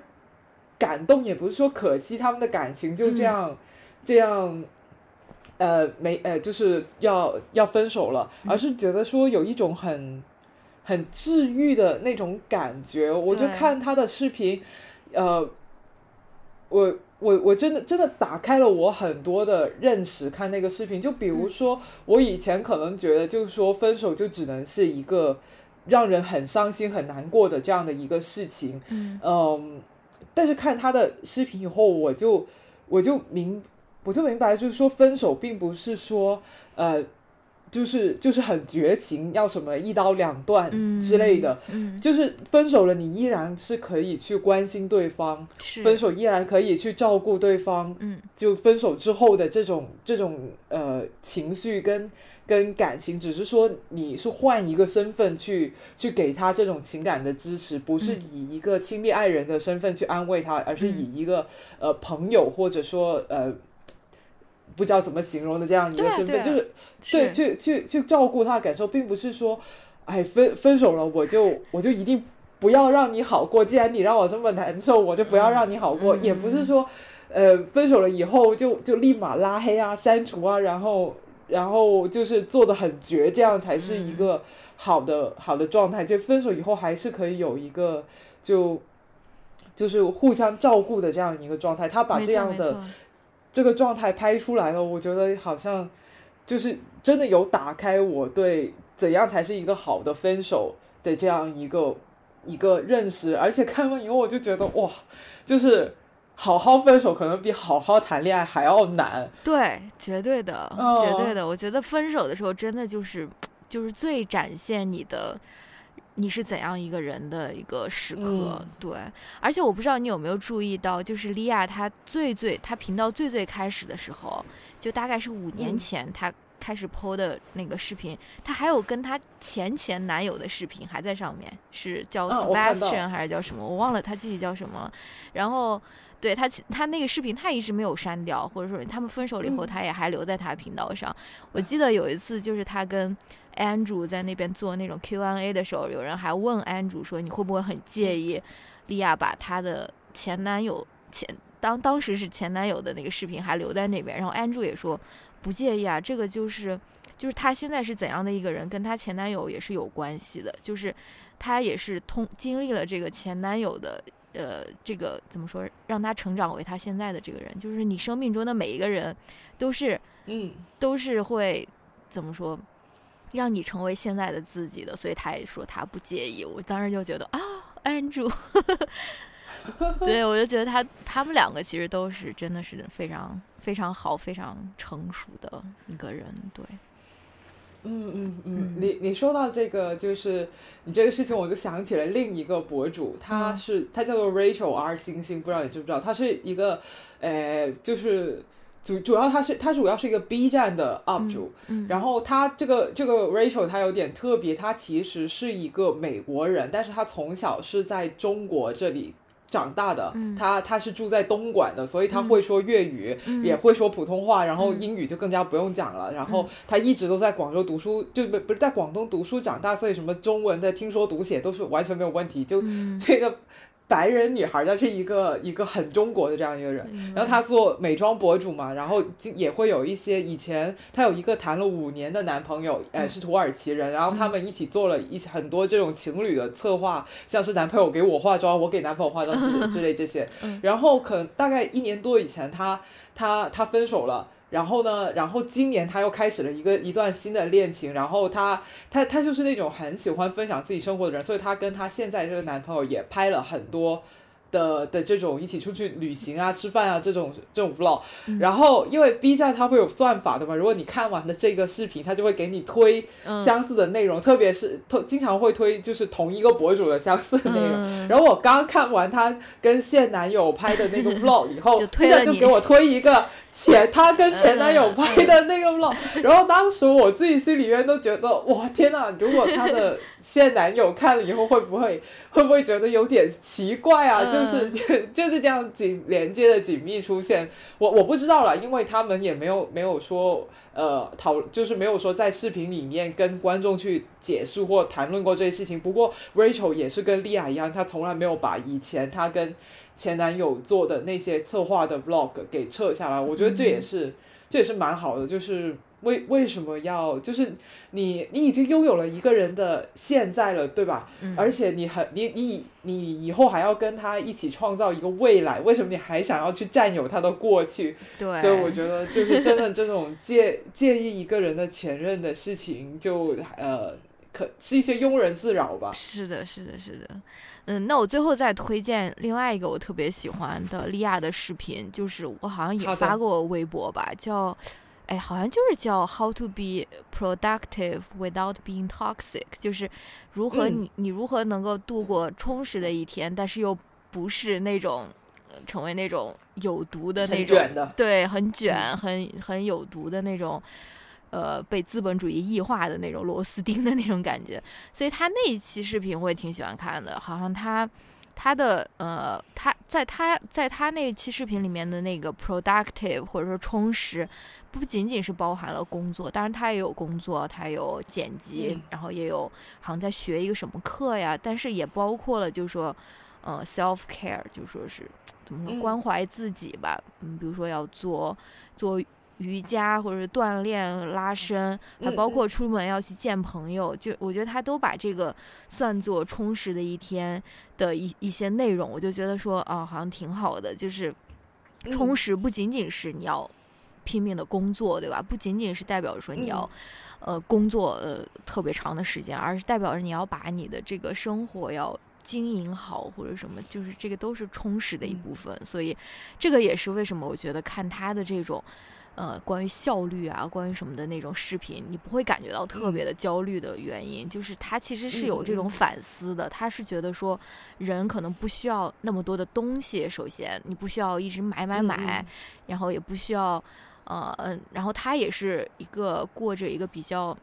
感动，也不是说可惜他们的感情就这样这样呃没呃就是要要分手了，而是觉得说有一种很很治愈的那种感觉，我就看他的视频，呃。我我我真的真的打开了我很多的认识，看那个视频，就比如说我以前可能觉得，就是说分手就只能是一个让人很伤心很难过的这样的一个事情，嗯，但是看他的视频以后，我就我就明我就明白，就是说分手并不是说呃。就是就是很绝情，要什么一刀两断之类的，就是分手了，你依然是可以去关心对方，分手依然可以去照顾对方，嗯，就分手之后的这种这种呃情绪跟跟感情，只是说你是换一个身份去去给他这种情感的支持，不是以一个亲密爱人的身份去安慰他，而是以一个呃朋友或者说呃。不知道怎么形容的这样一个身份，就是对去去去照顾他的感受，并不是说，哎分分手了我就我就一定不要让你好过，既然你让我这么难受，我就不要让你好过，也不是说，呃分手了以后就就立马拉黑啊删除啊，然后然后就是做的很绝，这样才是一个好的好的状态。就分手以后还是可以有一个就就是互相照顾的这样一个状态。他把这样的。这个状态拍出来了，我觉得好像就是真的有打开我对怎样才是一个好的分手的这样一个一个认识，而且看完以后我就觉得哇，就是好好分手可能比好好谈恋爱还要难。对，绝对的，绝对的。我觉得分手的时候真的就是就是最展现你的。你是怎样一个人的一个时刻？对，而且我不知道你有没有注意到，就是莉亚她最最她频道最最开始的时候，就大概是五年前她开始 PO 的那个视频，她还有跟她前前男友的视频还在上面，是叫 Sebastian 还是叫什么？我忘了他具体叫什么了。然后对他他那个视频他一直没有删掉，或者说他们分手了以后他也还留在他频道上。我记得有一次就是他跟。Andrew 在那边做那种 Q&A 的时候，有人还问 Andrew 说：“你会不会很介意莉亚把她的前男友前当当时是前男友的那个视频还留在那边？”然后 Andrew 也说不介意啊，这个就是就是她现在是怎样的一个人，跟她前男友也是有关系的，就是她也是通经历了这个前男友的呃这个怎么说，让他成长为他现在的这个人。就是你生命中的每一个人都是嗯都是会怎么说？让你成为现在的自己的，所以他也说他不介意。我当时就觉得啊，安住，对我就觉得他他们两个其实都是真的是非常非常好、非常成熟的一个人。对，嗯嗯嗯，你你说到这个，就是你这个事情，我就想起了另一个博主，他是他叫做 Rachel R 星星，不知道你知不知道？他是一个，呃，就是主主要他是他主要是一个 B 站的 UP 主，然后他这个这个 Rachel 他有点特别，他其实是一个美国人，但是他从小是在中国这里。长大的他，他是住在东莞的，所以他会说粤语，也会说普通话，然后英语就更加不用讲了。然后他一直都在广州读书，就不不是在广东读书长大，所以什么中文的听说读写都是完全没有问题。就这个。白人女孩，她是一个一个很中国的这样一个人，然后她做美妆博主嘛，然后也会有一些以前她有一个谈了五年的男朋友，哎是土耳其人，然后他们一起做了一很多这种情侣的策划，像是男朋友给我化妆，我给男朋友化妆之之类这些，然后可能大概一年多以前，她她她分手了。然后呢？然后今年他又开始了一个一段新的恋情。然后他他他就是那种很喜欢分享自己生活的人，所以他跟他现在这个男朋友也拍了很多。的的这种一起出去旅行啊、吃饭啊这种这种 vlog，然后因为 B 站它会有算法的嘛，如果你看完的这个视频，它就会给你推相似的内容，特别是特经常会推就是同一个博主的相似的内容。然后我刚看完他跟现男友拍的那个 vlog 以后，B 站就给我推一个前他跟前男友拍的那个 vlog，然后当时我自己心里面都觉得哇天呐，如果他的现男友看了以后会不会会不会觉得有点奇怪啊？就是 就是这样紧连接的紧密出现，我我不知道了，因为他们也没有没有说呃讨，就是没有说在视频里面跟观众去解释或谈论过这些事情。不过 Rachel 也是跟莉亚一样，她从来没有把以前她跟前男友做的那些策划的 Vlog 给撤下来。我觉得这也是这也是蛮好的，就是。为为什么要就是你你已经拥有了一个人的现在了，对吧？而且你很你你你以后还要跟他一起创造一个未来，为什么你还想要去占有他的过去？对，所以我觉得就是真的这种介 介意一个人的前任的事情，就呃，可是一些庸人自扰吧。是的，是的，是的。嗯，那我最后再推荐另外一个我特别喜欢的利亚的视频，就是我好像也发过微博吧，叫。哎，好像就是叫 How to be productive without being toxic，就是如何你你如何能够度过充实的一天，但是又不是那种成为那种有毒的那种，对，很卷，很很有毒的那种，呃，被资本主义异化的那种螺丝钉的那种感觉。所以他那一期视频我也挺喜欢看的，好像他。他的呃，他在他在他那期视频里面的那个 productive 或者说充实，不仅仅是包含了工作，当然他也有工作，他有剪辑，然后也有好像在学一个什么课呀，但是也包括了就是说，呃，self care，就说是怎么说关怀自己吧，嗯，比如说要做做。瑜伽或者是锻炼拉伸，还包括出门要去见朋友，就我觉得他都把这个算作充实的一天的一一些内容，我就觉得说啊，好像挺好的。就是充实不仅仅是你要拼命的工作，对吧？不仅仅是代表说你要呃工作呃特别长的时间，而是代表着你要把你的这个生活要经营好或者什么，就是这个都是充实的一部分。所以这个也是为什么我觉得看他的这种。呃，关于效率啊，关于什么的那种视频，你不会感觉到特别的焦虑的原因，就是他其实是有这种反思的。他是觉得说，人可能不需要那么多的东西，首先你不需要一直买买买，然后也不需要，呃嗯，然后他也是一个过着一个比较。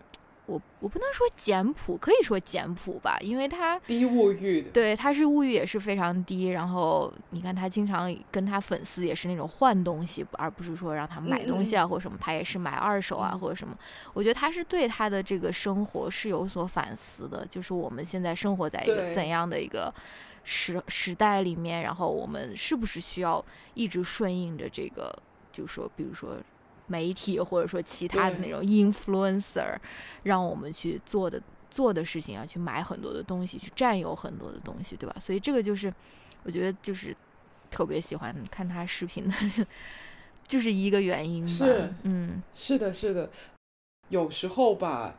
我我不能说简朴，可以说简朴吧，因为他低物欲的，对，他是物欲也是非常低。然后你看他经常跟他粉丝也是那种换东西，而不是说让他买东西啊或者什么，他也是买二手啊或者什么。我觉得他是对他的这个生活是有所反思的，就是我们现在生活在一个怎样的一个时时代里面，然后我们是不是需要一直顺应着这个，就是说，比如说。媒体或者说其他的那种 influencer，让我们去做的做的事情啊，去买很多的东西，去占有很多的东西，对吧？所以这个就是我觉得就是特别喜欢看他视频的，就是一个原因吧。是，嗯，是的，是的。有时候吧，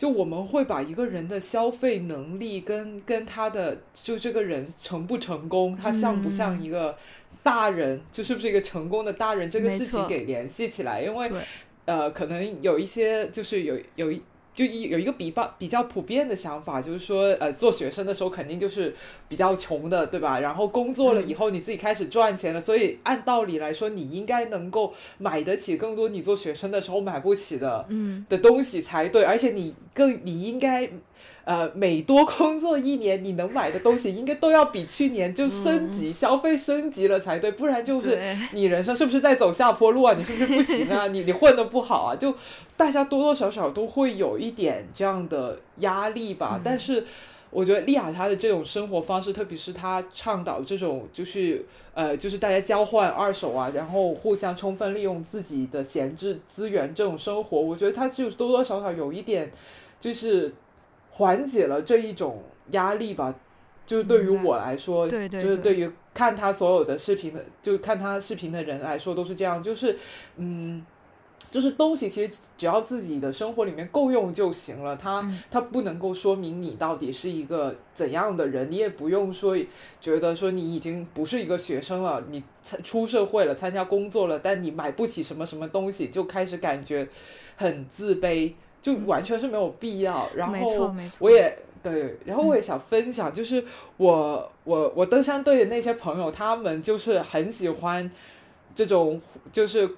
就我们会把一个人的消费能力跟跟他的就这个人成不成功，他像不像一个。大人就是不是一个成功的大人这个事情给联系起来，因为呃，可能有一些就是有有就有一个比较比较普遍的想法，就是说，呃，做学生的时候肯定就是比较穷的，对吧？然后工作了以后，你自己开始赚钱了，所以按道理来说，你应该能够买得起更多你做学生的时候买不起的，嗯，的东西才对。而且你更你应该。呃，每多工作一年，你能买的东西应该都要比去年就升级，消费升级了才对，不然就是你人生是不是在走下坡路啊？你是不是不行啊？你你混的不好啊？就大家多多少少都会有一点这样的压力吧。但是我觉得利亚他的这种生活方式，特别是他倡导这种就是呃，就是大家交换二手啊，然后互相充分利用自己的闲置资源这种生活，我觉得他就多多少少有一点就是。缓解了这一种压力吧，就是对于我来说，就是对于看他所有的视频的，就看他视频的人来说都是这样，就是嗯，就是东西其实只要自己的生活里面够用就行了，他他不能够说明你到底是一个怎样的人，你也不用说觉得说你已经不是一个学生了，你出社会了，参加工作了，但你买不起什么什么东西，就开始感觉很自卑。就完全是没有必要，然后我也对，然后我也想分享，就是我我我登山队的那些朋友，他们就是很喜欢这种，就是。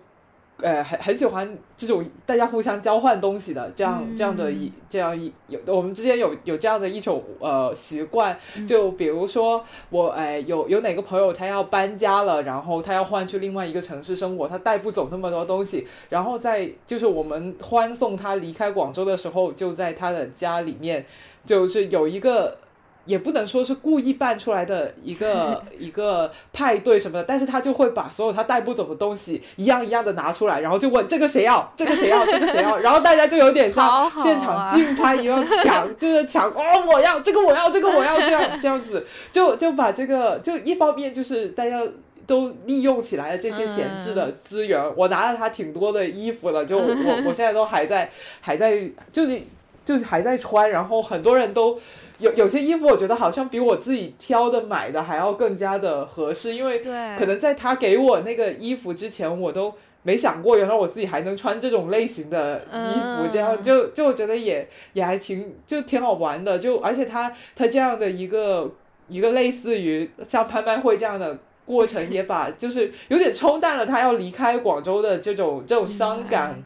呃，很很喜欢这种大家互相交换东西的这样这样的一这样一有我们之间有有这样的一种呃习惯，就比如说我哎有有哪个朋友他要搬家了，然后他要换去另外一个城市生活，他带不走那么多东西，然后在就是我们欢送他离开广州的时候，就在他的家里面就是有一个。也不能说是故意办出来的一个 一个派对什么的，但是他就会把所有他带不走的东西一样一样的拿出来，然后就问 这个谁要，这个谁要，这个谁要，然后大家就有点像现场竞拍一样抢，就是抢哦，我要这个，我要这个，我要这样这样子，就就把这个就一方面就是大家都利用起来了这些闲置的资源，我拿了他挺多的衣服了，就我我现在都还在还在就是就是还在穿，然后很多人都。有有些衣服，我觉得好像比我自己挑的买的还要更加的合适，因为可能在他给我那个衣服之前，我都没想过，原来我自己还能穿这种类型的衣服，这样就就我觉得也也还挺就挺好玩的，就而且他他这样的一个一个类似于像拍卖会这样的过程，也把就是有点冲淡了他要离开广州的这种这种伤感，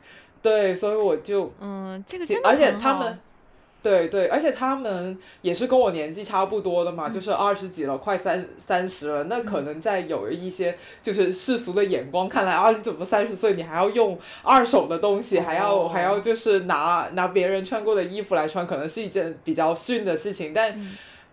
对，所以我就嗯，这个真的而且他们。对对，而且他们也是跟我年纪差不多的嘛，就是二十几了，快三三十了。那可能在有一些就是世俗的眼光看来啊，你怎么三十岁你还要用二手的东西，还要还要就是拿拿别人穿过的衣服来穿，可能是一件比较逊的事情，但。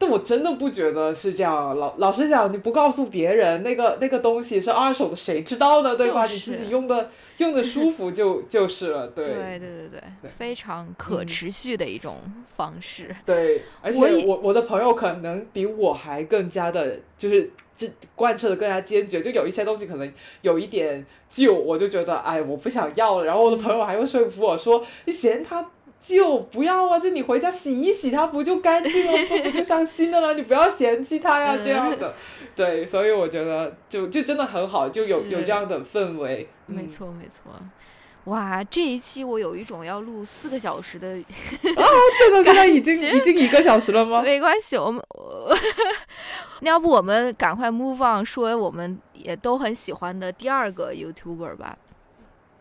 但我真的不觉得是这样。老老实讲，你不告诉别人那个那个东西是二手的，谁知道呢？对吧？你自己用的用的 舒服就就是了。对对对对对，非常可持续的一种方式。对，而且我我的朋友可能比我还更加的，就是这贯彻的更加坚决。就有一些东西可能有一点旧，我就觉得哎，我不想要了。然后我的朋友还会说服我说，你嫌它。就不要啊！就你回家洗一洗它，不就干净了？不 不就像新的了？你不要嫌弃它呀，这样的。对，所以我觉得就就真的很好，就有有这样的氛围。没错，没错。哇，这一期我有一种要录四个小时的。啊，这个现在已经 已经一个小时了吗？没关系，我们那 要不我们赶快 move on，说我们也都很喜欢的第二个 YouTuber 吧。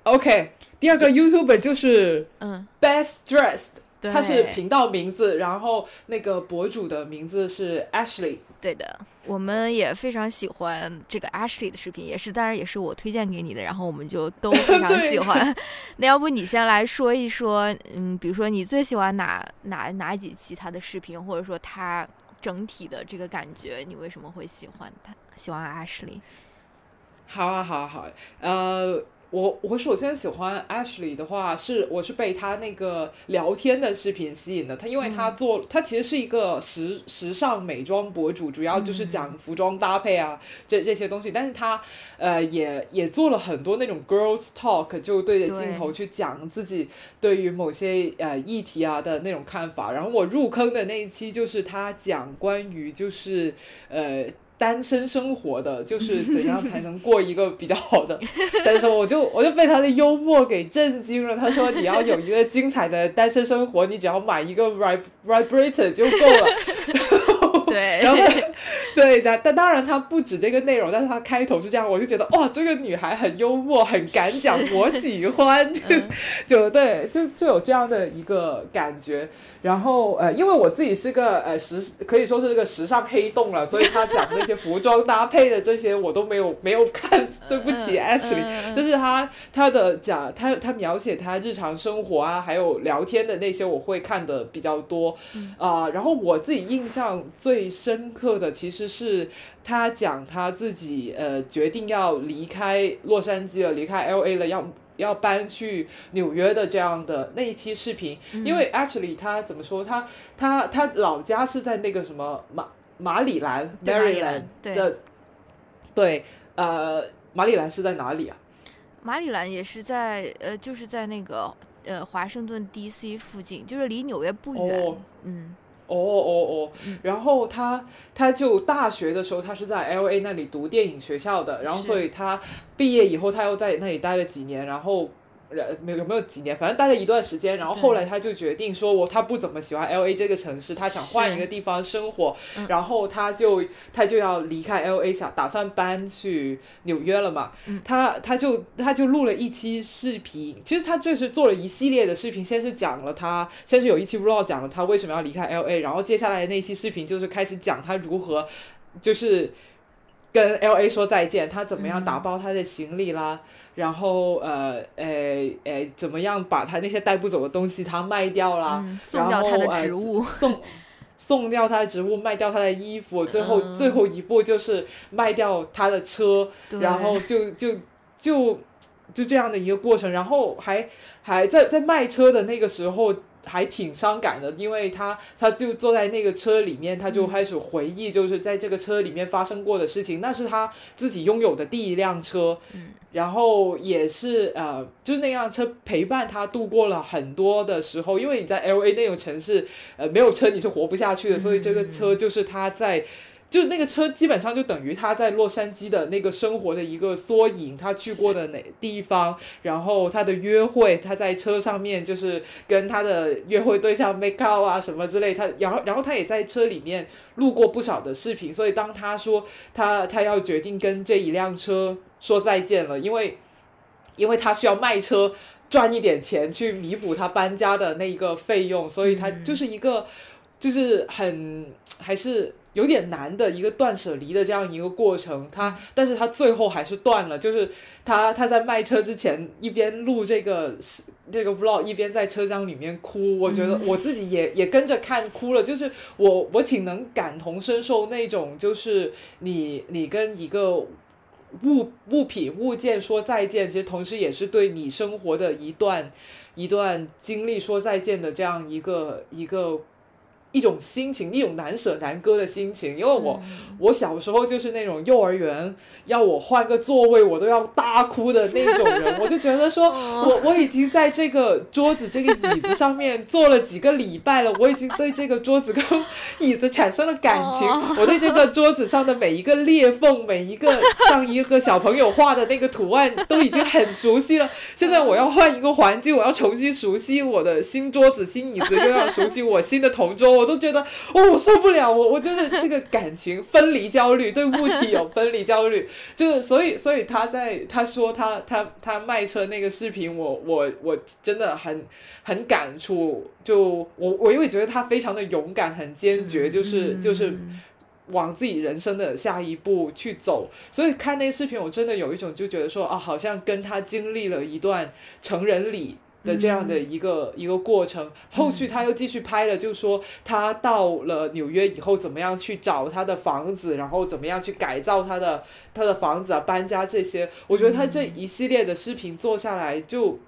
OK。第二个 YouTuber 就是嗯，Best Dressed，他是频道名字，然后那个博主的名字是 Ashley。对的，我们也非常喜欢这个 Ashley 的视频，也是当然也是我推荐给你的，然后我们就都 非常喜欢。那要不你先来说一说，嗯，比如说你最喜欢哪哪哪几期他的视频，或者说他整体的这个感觉，你为什么会喜欢他？喜欢 Ashley？好啊，好啊，好，呃。我我首先喜欢 Ashley 的话，是我是被他那个聊天的视频吸引的。他因为他做他其实是一个时时尚美妆博主，主要就是讲服装搭配啊这这些东西。但是他呃也也做了很多那种 girls talk，就对着镜头去讲自己对于某些呃议题啊的那种看法。然后我入坑的那一期就是他讲关于就是呃。单身生活的，就是 怎样才能过一个比较好的单身。我就 我就被他的幽默给震惊了。他说你要有一个精彩的单身生活，你只要买一个 vibrator 就够了。对，然后。对的，但当然他不止这个内容，但是他开头是这样，我就觉得哇，这个女孩很幽默，很敢讲，我喜欢，就就对，就就有这样的一个感觉。然后呃，因为我自己是个呃时可以说是这个时尚黑洞了，所以他讲那些服装搭配的这些我都没有没有看，对不起 Ashley，就是他他的讲他他描写他日常生活啊，还有聊天的那些我会看的比较多啊。然后我自己印象最深刻的其实是他讲他自己呃决定要离开洛杉矶了，离开 L A 了，要。要搬去纽约的这样的那一期视频，因为 actually 他怎么说，他他他老家是在那个什么马马里兰 Maryland 的，对，呃，马里兰是在哪里啊？马里兰也是在呃，就是在那个呃华盛顿 DC 附近，就是离纽约不远，嗯。哦哦哦，然后他他就大学的时候，他是在 L A 那里读电影学校的，然后所以他毕业以后，他又在那里待了几年，然后。没有没有几年，反正待了一段时间，然后后来他就决定说，我他不怎么喜欢 L A 这个城市，他想换一个地方生活，然后他就他就要离开 L A，想打算搬去纽约了嘛。他他就他就录了一期视频，其实他这是做了一系列的视频，先是讲了他，先是有一期 vlog 讲了他为什么要离开 L A，然后接下来的那期视频就是开始讲他如何就是。跟 L A 说再见，他怎么样打包他的行李啦？然后呃，呃呃，怎么样把他那些带不走的东西他卖掉啦？送掉他的植物，送送掉他的植物，卖掉他的衣服，最后最后一步就是卖掉他的车，然后就就就就这样的一个过程，然后还还在在卖车的那个时候。还挺伤感的，因为他他就坐在那个车里面，他就开始回忆，就是在这个车里面发生过的事情。那是他自己拥有的第一辆车，然后也是呃，就是那辆车陪伴他度过了很多的时候。因为你在 L A 那种城市，呃，没有车你是活不下去的，所以这个车就是他在。就那个车基本上就等于他在洛杉矶的那个生活的一个缩影，他去过的哪地方，然后他的约会，他在车上面就是跟他的约会对象 make out 啊什么之类，他然后然后他也在车里面录过不少的视频，所以当他说他他要决定跟这一辆车说再见了，因为因为他需要卖车赚一点钱去弥补他搬家的那一个费用，所以他就是一个就是很还是。有点难的一个断舍离的这样一个过程，他，但是他最后还是断了，就是他他在卖车之前一边录这个这个 vlog，一边在车厢里面哭，我觉得我自己也也跟着看哭了，就是我我挺能感同身受那种，就是你你跟一个物物品物件说再见，其实同时也是对你生活的一段一段经历说再见的这样一个一个。一种心情，一种难舍难割的心情，因为我我小时候就是那种幼儿园要我换个座位，我都要大哭的那种人，我就觉得说 我我已经在这个桌子、这个椅子上面坐了几个礼拜了，我已经对这个桌子跟椅子产生了感情，我对这个桌子上的每一个裂缝、每一个像一个小朋友画的那个图案都已经很熟悉了。现在我要换一个环境，我要重新熟悉我的新桌子、新椅子，又要熟悉我新的同桌。我都觉得，哦，我受不了，我我就是这个感情分离焦虑，对物体有分离焦虑，就是所以，所以他在他说他他他卖车那个视频，我我我真的很很感触，就我我因为觉得他非常的勇敢，很坚决，就是就是往自己人生的下一步去走，所以看那个视频，我真的有一种就觉得说啊，好像跟他经历了一段成人礼。的这样的一个一个过程，后续他又继续拍了，就说他到了纽约以后怎么样去找他的房子，然后怎么样去改造他的他的房子啊，搬家这些。我觉得他这一系列的视频做下来，就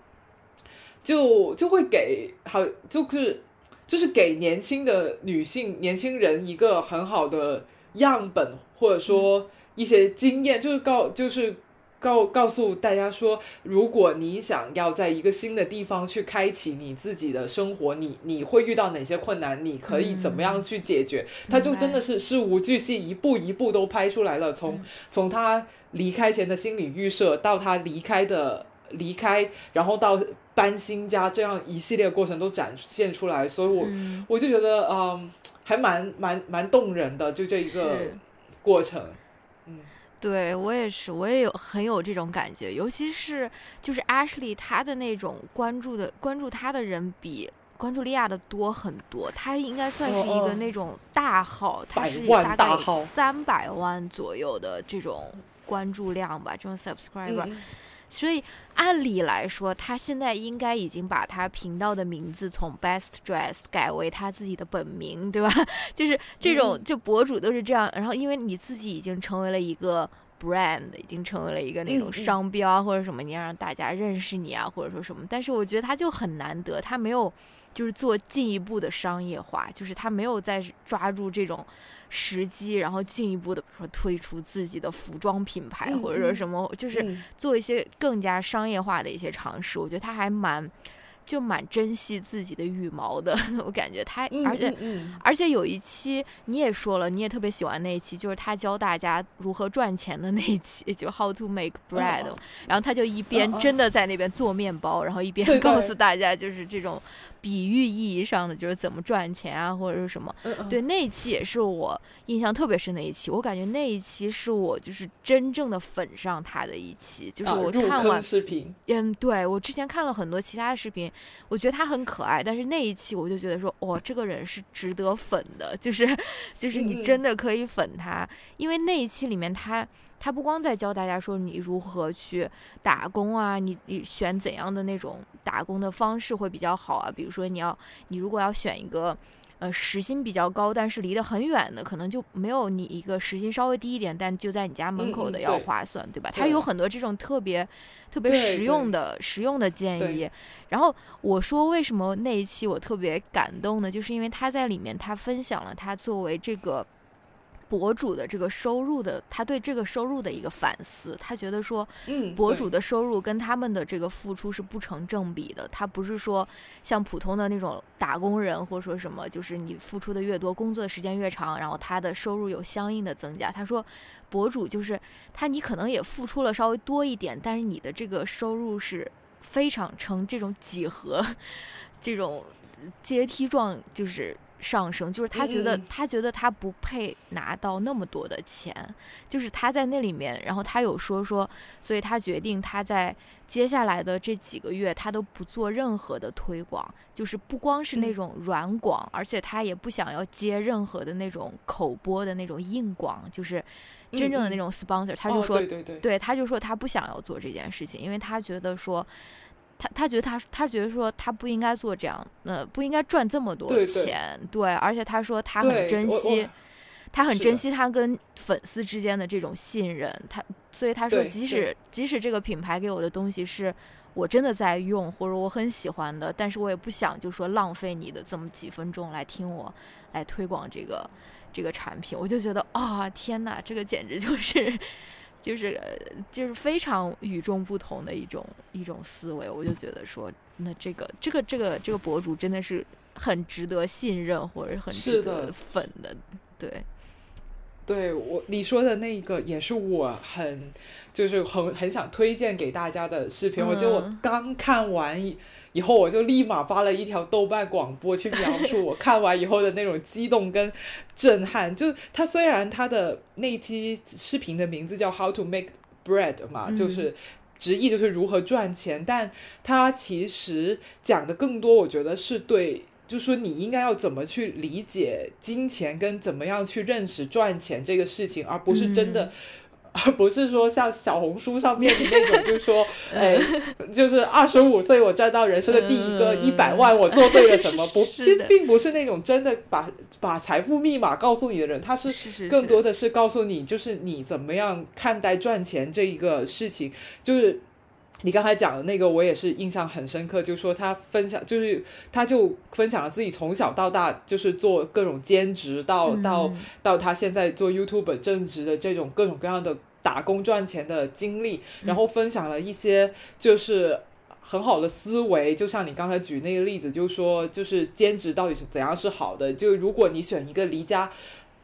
就就会给好，就是就是给年轻的女性年轻人一个很好的样本，或者说一些经验，就是告就是。告告诉大家说，如果你想要在一个新的地方去开启你自己的生活，你你会遇到哪些困难？你可以怎么样去解决？他就真的是事无巨细，一步一步都拍出来了。从从他离开前的心理预设，到他离开的离开，然后到搬新家，这样一系列过程都展现出来。所以我我就觉得，嗯，还蛮蛮蛮动人的，就这一个过程。对我也是，我也有很有这种感觉，尤其是就是 Ashley 他的那种关注的关注他的人比关注利亚的多很多，他应该算是一个那种大号，他是大概三百万左右的这种关注量吧，这种 subscriber。所以按理来说，他现在应该已经把他频道的名字从 Best Dress 改为他自己的本名，对吧？就是这种，就博主都是这样。然后，因为你自己已经成为了一个 brand，已经成为了一个那种商标或者什么，你要让大家认识你啊，或者说什么。但是我觉得他就很难得，他没有就是做进一步的商业化，就是他没有在抓住这种。时机，然后进一步的，比如说推出自己的服装品牌，或者说什么，就是做一些更加商业化的一些尝试。我觉得他还蛮。就蛮珍惜自己的羽毛的，我感觉他，而且而且有一期你也说了，你也特别喜欢那一期，就是他教大家如何赚钱的那一期，就 How to make bread，然后他就一边真的在那边做面包，然后一边告诉大家就是这种比喻意义上的就是怎么赚钱啊，或者是什么。对，那一期也是我印象特别深的一期，我感觉那一期是我就是真正的粉上他的一期，就是我看完视频，嗯，对我之前看了很多其他的视频。我觉得他很可爱，但是那一期我就觉得说，哇，这个人是值得粉的，就是，就是你真的可以粉他，因为那一期里面他他不光在教大家说你如何去打工啊，你你选怎样的那种打工的方式会比较好啊，比如说你要你如果要选一个。呃，时薪比较高，但是离得很远的，可能就没有你一个时薪稍微低一点，但就在你家门口的要划算，对吧？他有很多这种特别特别实用的实用的建议。然后我说为什么那一期我特别感动呢？就是因为他在里面他分享了他作为这个。博主的这个收入的，他对这个收入的一个反思，他觉得说，嗯，博主的收入跟他们的这个付出是不成正比的。他不是说像普通的那种打工人，或者说什么，就是你付出的越多，工作的时间越长，然后他的收入有相应的增加。他说，博主就是他，你可能也付出了稍微多一点，但是你的这个收入是非常呈这种几何，这种阶梯状，就是。上升就是他觉得他觉得他不配拿到那么多的钱，就是他在那里面，然后他有说说，所以他决定他在接下来的这几个月他都不做任何的推广，就是不光是那种软广，而且他也不想要接任何的那种口播的那种硬广，就是真正的那种 sponsor，他就说对对对，对他就说他不想要做这件事情，因为他觉得说。他他觉得他他觉得说他不应该做这样，呃，不应该赚这么多钱，对，而且他说他很珍惜，他很珍惜他跟粉丝之间的这种信任，他所以他说即使即使这个品牌给我的东西是我真的在用或者我很喜欢的，但是我也不想就说浪费你的这么几分钟来听我来推广这个这个产品，我就觉得啊天哪，这个简直就是。就是就是非常与众不同的一种一种思维，我就觉得说，那这个这个这个这个博主真的是很值得信任或者很值得粉的，对。对我你说的那个也是我很就是很很想推荐给大家的视频，我就我刚看完。以后我就立马发了一条豆瓣广播去描述我看完以后的那种激动跟震撼。就他虽然他的那期视频的名字叫 How to Make Bread 嘛，就是直译就是如何赚钱，但他其实讲的更多，我觉得是对，就是说你应该要怎么去理解金钱跟怎么样去认识赚钱这个事情，而不是真的。而不是说像小红书上面的那种，就是说，哎，就是二十五岁我赚到人生的第一个一百万，我做对了什么？不，其实并不是那种真的把把财富密码告诉你的人，他是更多的是告诉你，就是你怎么样看待赚钱这一个事情，就是。你刚才讲的那个，我也是印象很深刻。就说他分享，就是他就分享了自己从小到大，就是做各种兼职，到到到他现在做 YouTube 正职的这种各种各样的打工赚钱的经历，然后分享了一些就是很好的思维。就像你刚才举那个例子，就说就是兼职到底是怎样是好的？就如果你选一个离家。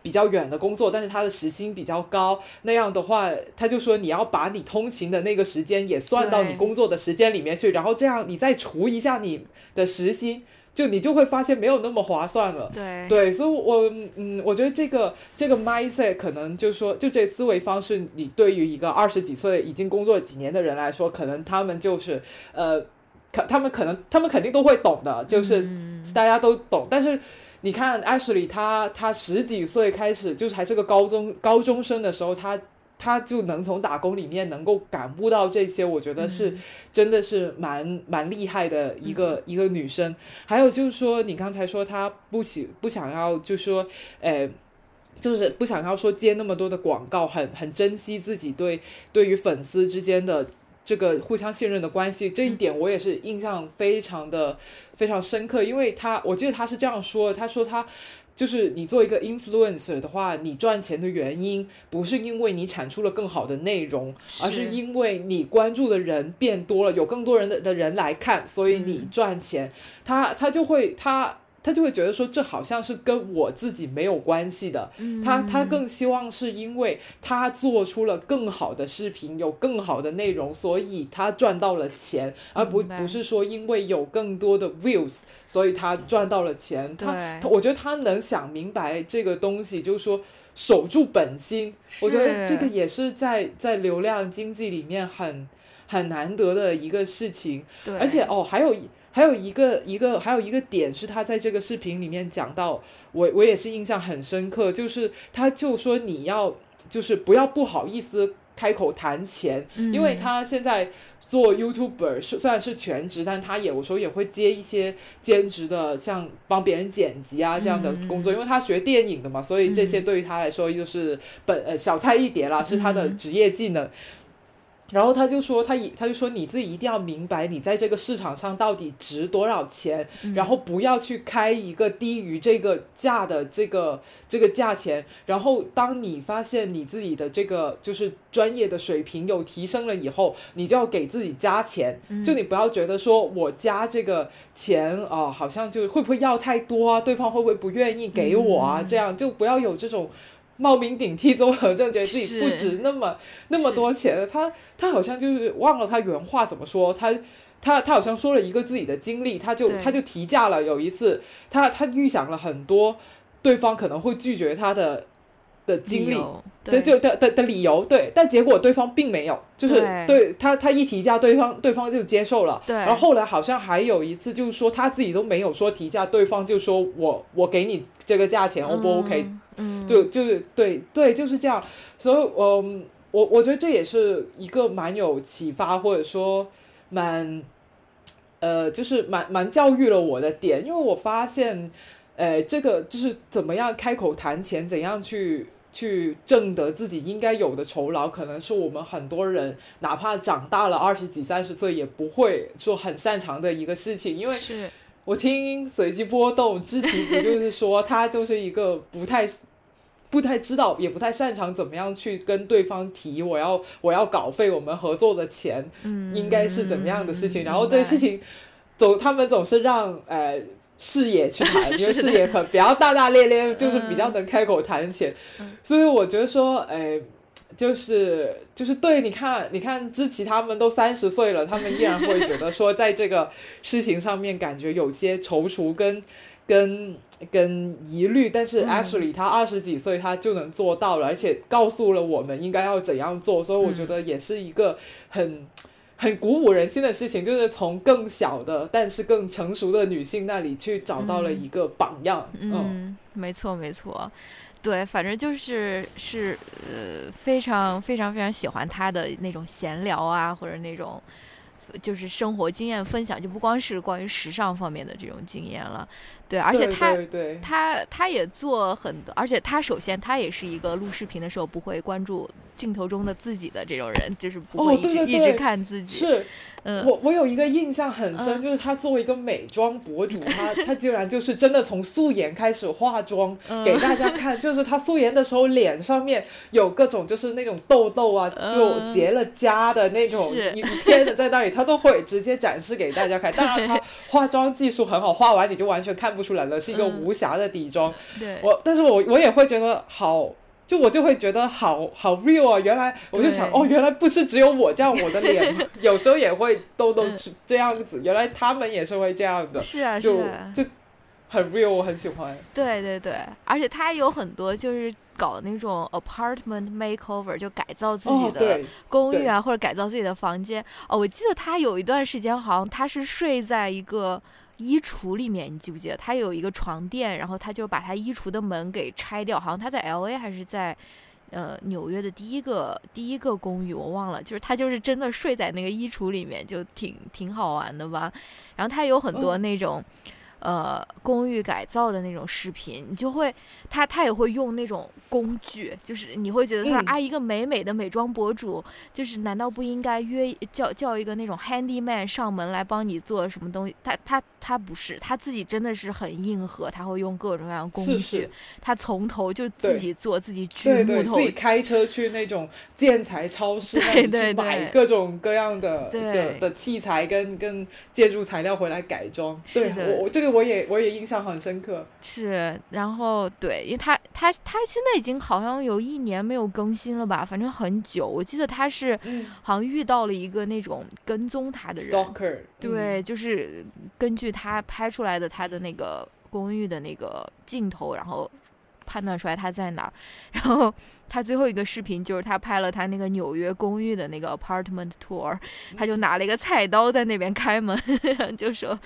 比较远的工作，但是他的时薪比较高，那样的话，他就说你要把你通勤的那个时间也算到你工作的时间里面去，然后这样你再除一下你的时薪，就你就会发现没有那么划算了。对对，所以，我嗯，我觉得这个这个 mindset 可能就是说，就这思维方式，你对于一个二十几岁已经工作几年的人来说，可能他们就是呃，可他们可能他们肯定都会懂的，就是大家都懂，但是。你看，Ashley，她她十几岁开始，就是还是个高中高中生的时候，她她就能从打工里面能够感悟到这些，我觉得是真的是蛮蛮厉害的一个一个女生。还有就是说，你刚才说她不喜不想要，就说，呃，就是不想要说接那么多的广告，很很珍惜自己对对于粉丝之间的。这个互相信任的关系，这一点我也是印象非常的非常深刻，因为他我记得他是这样说，他说他就是你做一个 influencer 的话，你赚钱的原因不是因为你产出了更好的内容，而是因为你关注的人变多了，有更多人的的人来看，所以你赚钱。他他就会他。他就会觉得说，这好像是跟我自己没有关系的。他他更希望是因为他做出了更好的视频，有更好的内容，所以他赚到了钱，而不不是说因为有更多的 views，所以他赚到了钱。他我觉得他能想明白这个东西，就是说守住本心。我觉得这个也是在在流量经济里面很很难得的一个事情。而且哦，还有。还有一个一个还有一个点是他在这个视频里面讲到，我我也是印象很深刻，就是他就说你要就是不要不好意思开口谈钱，因为他现在做 YouTuber 是虽然是全职，但他也有时候也会接一些兼职的，像帮别人剪辑啊这样的工作，因为他学电影的嘛，所以这些对于他来说就是本呃小菜一碟啦，是他的职业技能。然后他就说，他一他就说你自己一定要明白，你在这个市场上到底值多少钱，然后不要去开一个低于这个价的这个这个价钱。然后当你发现你自己的这个就是专业的水平有提升了以后，你就要给自己加钱。就你不要觉得说我加这个钱啊，好像就会不会要太多啊？对方会不会不愿意给我啊？这样就不要有这种。冒名顶替综合症，觉得自己不值那么那么多钱。他他好像就是忘了他原话怎么说。他他他好像说了一个自己的经历，他就他就提价了。有一次，他他预想了很多对方可能会拒绝他的的经历，对就的的的理由，对。但结果对方并没有，就是对他他一提价，对方对方就接受了。对然后后来好像还有一次，就是说他自己都没有说提价，对方就说我我给你这个价钱，O 不 OK？嗯，就就是对对就是这样，所以，嗯，我我觉得这也是一个蛮有启发，或者说蛮，呃，就是蛮蛮教育了我的点，因为我发现，呃，这个就是怎么样开口谈钱，怎样去去挣得自己应该有的酬劳，可能是我们很多人哪怕长大了二十几三十岁，也不会说很擅长的一个事情，因为是。我听随机波动之前不就是说 他就是一个不太不太知道也不太擅长怎么样去跟对方提我要我要稿费我们合作的钱应该是怎么样的事情，然后这个事情总他们总是让呃视野去谈，因为视野很比较大大咧咧，就是比较能开口谈钱，所以我觉得说哎。就是就是对，你看，你看，知琪他们都三十岁了，他们依然会觉得说，在这个事情上面感觉有些踌躇跟跟跟疑虑。但是 Ashley 他二十几岁，他就能做到了，而且告诉了我们应该要怎样做，所以我觉得也是一个很很鼓舞人心的事情。就是从更小的但是更成熟的女性那里去找到了一个榜样。嗯，没错，没错。对，反正就是是呃，非常非常非常喜欢他的那种闲聊啊，或者那种就是生活经验分享，就不光是关于时尚方面的这种经验了。对，而且他他他也做很多，而且他首先他也是一个录视频的时候不会关注镜头中的自己的这种人，就是不会一直一直看自己。是，嗯，我我有一个印象很深，就是他作为一个美妆博主，他他竟然就是真的从素颜开始化妆给大家看，就是他素颜的时候脸上面有各种就是那种痘痘啊，就结了痂的那种一片的在那里，他都会直接展示给大家看。当然他化妆技术很好，化完你就完全看不。出来了，是一个无瑕的底妆。对，我，但是我我也会觉得好，就我就会觉得好好 real 啊！原来我就想，哦，原来不是只有我这样，我的脸 有时候也会痘痘这样子。原来他们也是会这样的，是啊，就就很 real，我很喜欢。对对对，而且他有很多就是搞那种 apartment makeover，就改造自己的公寓啊，或者改造自己的房间。哦，我记得他有一段时间，好像他是睡在一个。衣橱里面，你记不记得他有一个床垫，然后他就把他衣橱的门给拆掉，好像他在 L A 还是在，呃纽约的第一个第一个公寓，我忘了，就是他就是真的睡在那个衣橱里面，就挺挺好玩的吧。然后他有很多那种。呃，公寓改造的那种视频，你就会，他他也会用那种工具，就是你会觉得他啊，一个美美的美妆博主，就是难道不应该约叫叫一个那种 handyman 上门来帮你做什么东西？他他他不是，他自己真的是很硬核，他会用各种各样工具，他从头就自己做，自己锯木头，自己开车去那种建材超市 对对买各种各样的的的器材跟跟建筑材料回来改装。对我我这个。我也我也印象很深刻，是，然后对，因为他他他现在已经好像有一年没有更新了吧，反正很久。我记得他是好像遇到了一个那种跟踪他的人，对，就是根据他拍出来的他的那个公寓的那个镜头，然后。判断出来他在哪儿，然后他最后一个视频就是他拍了他那个纽约公寓的那个 apartment tour，他就拿了一个菜刀在那边开门，就说：“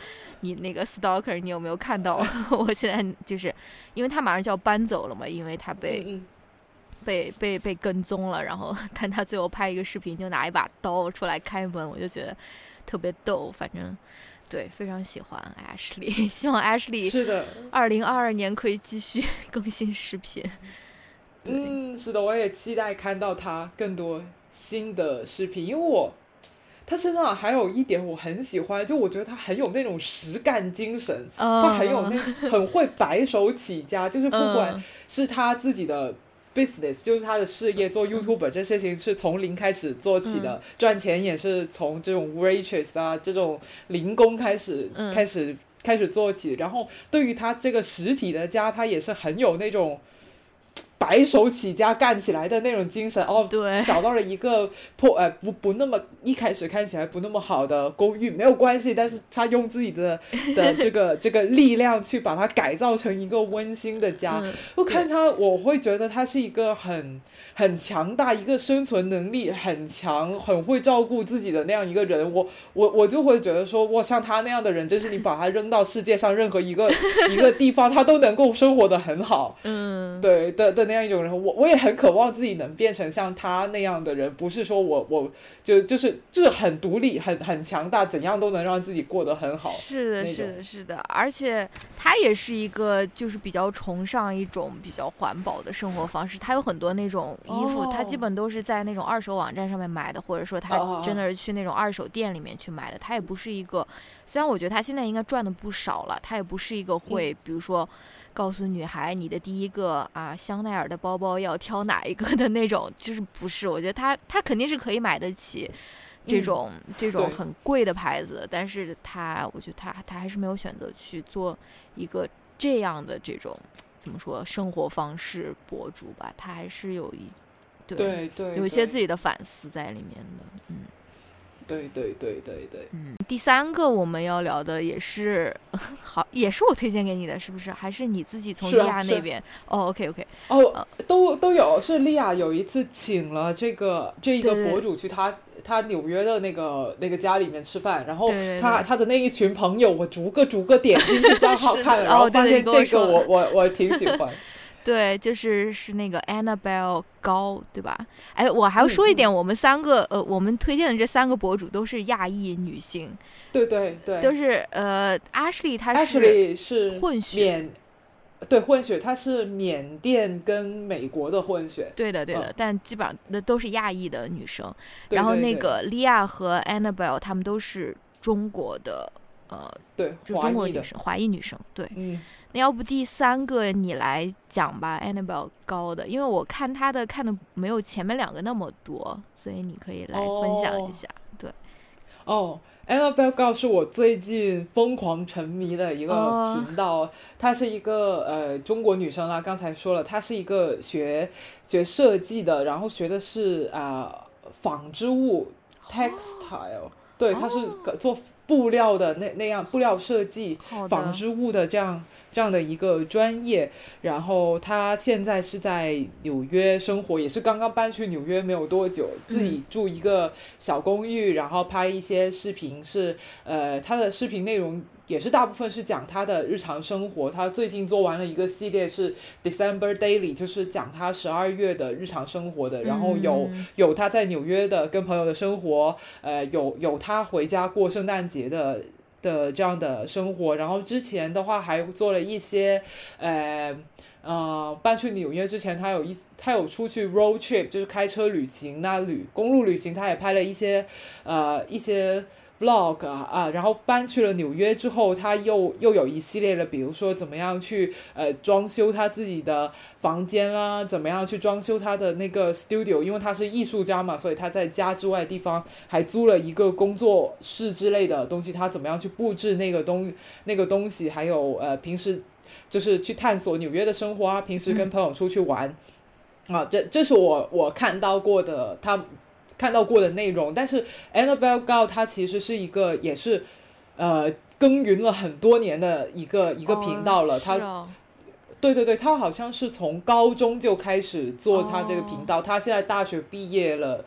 你那个 stalker，你有没有看到？我现在就是因为他马上就要搬走了嘛，因为他被被被被跟踪了。然后 看他最后拍一个视频，就拿一把刀出来开门，我就觉得特别逗，反正。”对，非常喜欢 Ashley，希望 Ashley 是的，二零二二年可以继续 更新视频。嗯，是的，我也期待看到他更多新的视频，因为我他身上还有一点我很喜欢，就我觉得他很有那种实干精神，他很有那很会白手起家，就是不管是他自己的。Business 就是他的事业，做 YouTube 这事情是从零开始做起的，赚钱也是从这种 waitress 啊这种零工开始开始开始做起。然后对于他这个实体的家，他也是很有那种。白手起家干起来的那种精神哦，对，找到了一个破呃不不那么一开始看起来不那么好的公寓没有关系，但是他用自己的的 这个这个力量去把它改造成一个温馨的家。我看他，我会觉得他是一个很很强大，一个生存能力很强，很会照顾自己的那样一个人。我我我就会觉得说，哇，像他那样的人，真是你把他扔到世界上任何一个 一个地方，他都能够生活的很好。嗯，对的的那。那样一种人，我我也很渴望自己能变成像他那样的人，不是说我我就就是就是很独立、很很强大，怎样都能让自己过得很好。是的，是的，是的，而且他也是一个就是比较崇尚一种比较环保的生活方式。他有很多那种衣服，他基本都是在那种二手网站上面买的，或者说他真的是去那种二手店里面去买的。他也不是一个，虽然我觉得他现在应该赚的不少了，他也不是一个会比如说。告诉女孩你的第一个啊香奈儿的包包要挑哪一个的那种，就是不是？我觉得他他肯定是可以买得起这种这种很贵的牌子，但是他我觉得他他还是没有选择去做一个这样的这种怎么说生活方式博主吧？他还是有一对对有一些自己的反思在里面的，嗯。对对对对对，嗯，第三个我们要聊的也是好，也是我推荐给你的，是不是？还是你自己从利亚那边？哦，OK OK，哦，都都有。是利亚有一次请了这个这一个博主去他他纽约的那个那个家里面吃饭，然后他他的那一群朋友，我逐个逐个点进去 账号看，然后发现这个我我我挺喜欢。对，就是是那个 Annabelle 高，对吧？哎，我还要说一点，我们三个呃，我们推荐的这三个博主都是亚裔女性，对对对，都是呃，Ashley 她是是混血，对混血，她是缅甸跟美国的混血，对的对的，但基本上那都是亚裔的女生。然后那个 Lia 和 Annabelle 她们都是中国的，呃，对，就中国女生，华裔女生，对，嗯。那要不第三个你来讲吧，Annabelle 高的，因为我看他的看的没有前面两个那么多，所以你可以来分享一下。对，哦，Annabelle 高是我最近疯狂沉迷的一个频道，她是一个呃中国女生啦。刚才说了，她是一个学学设计的，然后学的是啊纺织物 textile，对，她是做布料的那那样布料设计纺织物的这样。这样的一个专业，然后他现在是在纽约生活，也是刚刚搬去纽约没有多久，自己住一个小公寓，然后拍一些视频，是呃，他的视频内容也是大部分是讲他的日常生活。他最近做完了一个系列是 December Daily，就是讲他十二月的日常生活的，然后有有他在纽约的跟朋友的生活，呃，有有他回家过圣诞节的。的这样的生活，然后之前的话还做了一些，呃，呃，搬去纽约之前，他有一他有出去 road trip，就是开车旅行，那旅公路旅行，他也拍了一些，呃，一些。Vlog 啊，然后搬去了纽约之后，他又又有一系列的，比如说怎么样去呃装修他自己的房间啦，怎么样去装修他的那个 studio，因为他是艺术家嘛，所以他在家之外的地方还租了一个工作室之类的东西，他怎么样去布置那个东那个东西，还有呃平时就是去探索纽约的生活啊，平时跟朋友出去玩啊，这这是我我看到过的他。看到过的内容，但是 Annabelle Gao 她其实是一个也是，呃，耕耘了很多年的一个一个频道了。他，对对对，他好像是从高中就开始做他这个频道，他现在大学毕业了。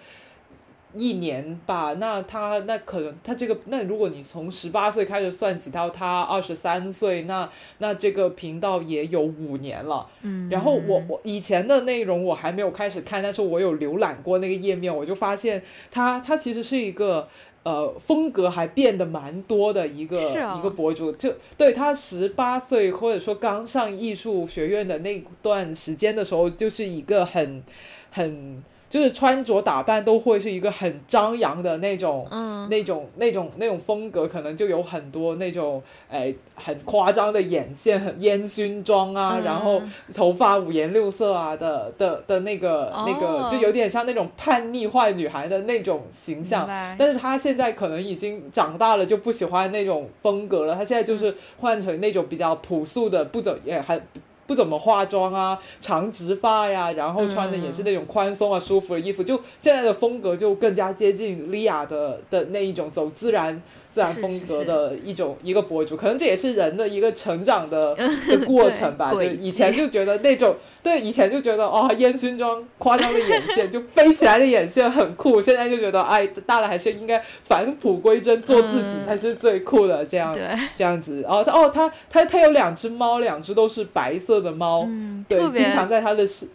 一年吧，那他那可能他这个那如果你从十八岁开始算起到他二十三岁，那那这个频道也有五年了。嗯，然后我我以前的内容我还没有开始看，但是我有浏览过那个页面，我就发现他他其实是一个呃风格还变得蛮多的一个一个博主。就对他十八岁或者说刚上艺术学院的那段时间的时候，就是一个很很。就是穿着打扮都会是一个很张扬的那种，嗯，那种那种那种风格，可能就有很多那种，哎，很夸张的眼线、很烟熏妆啊，然后头发五颜六色啊的的的那个那个，就有点像那种叛逆坏女孩的那种形象。但是她现在可能已经长大了，就不喜欢那种风格了。她现在就是换成那种比较朴素的，不怎也还。不怎么化妆啊，长直发呀，然后穿的也是那种宽松啊、舒服的衣服，就现在的风格就更加接近莉亚的的那一种走自然。自然风格的一种一个博主，可能这也是人的一个成长的 的过程吧。就以前就觉得那种，对以前就觉得哦，烟熏妆、夸张的眼线，就飞起来的眼线很酷。现在就觉得哎，大了还是应该返璞归真，做自己才是最酷的。这样这样子。哦，他哦，他他他有两只猫，两只都是白色的猫。对，经常在他的视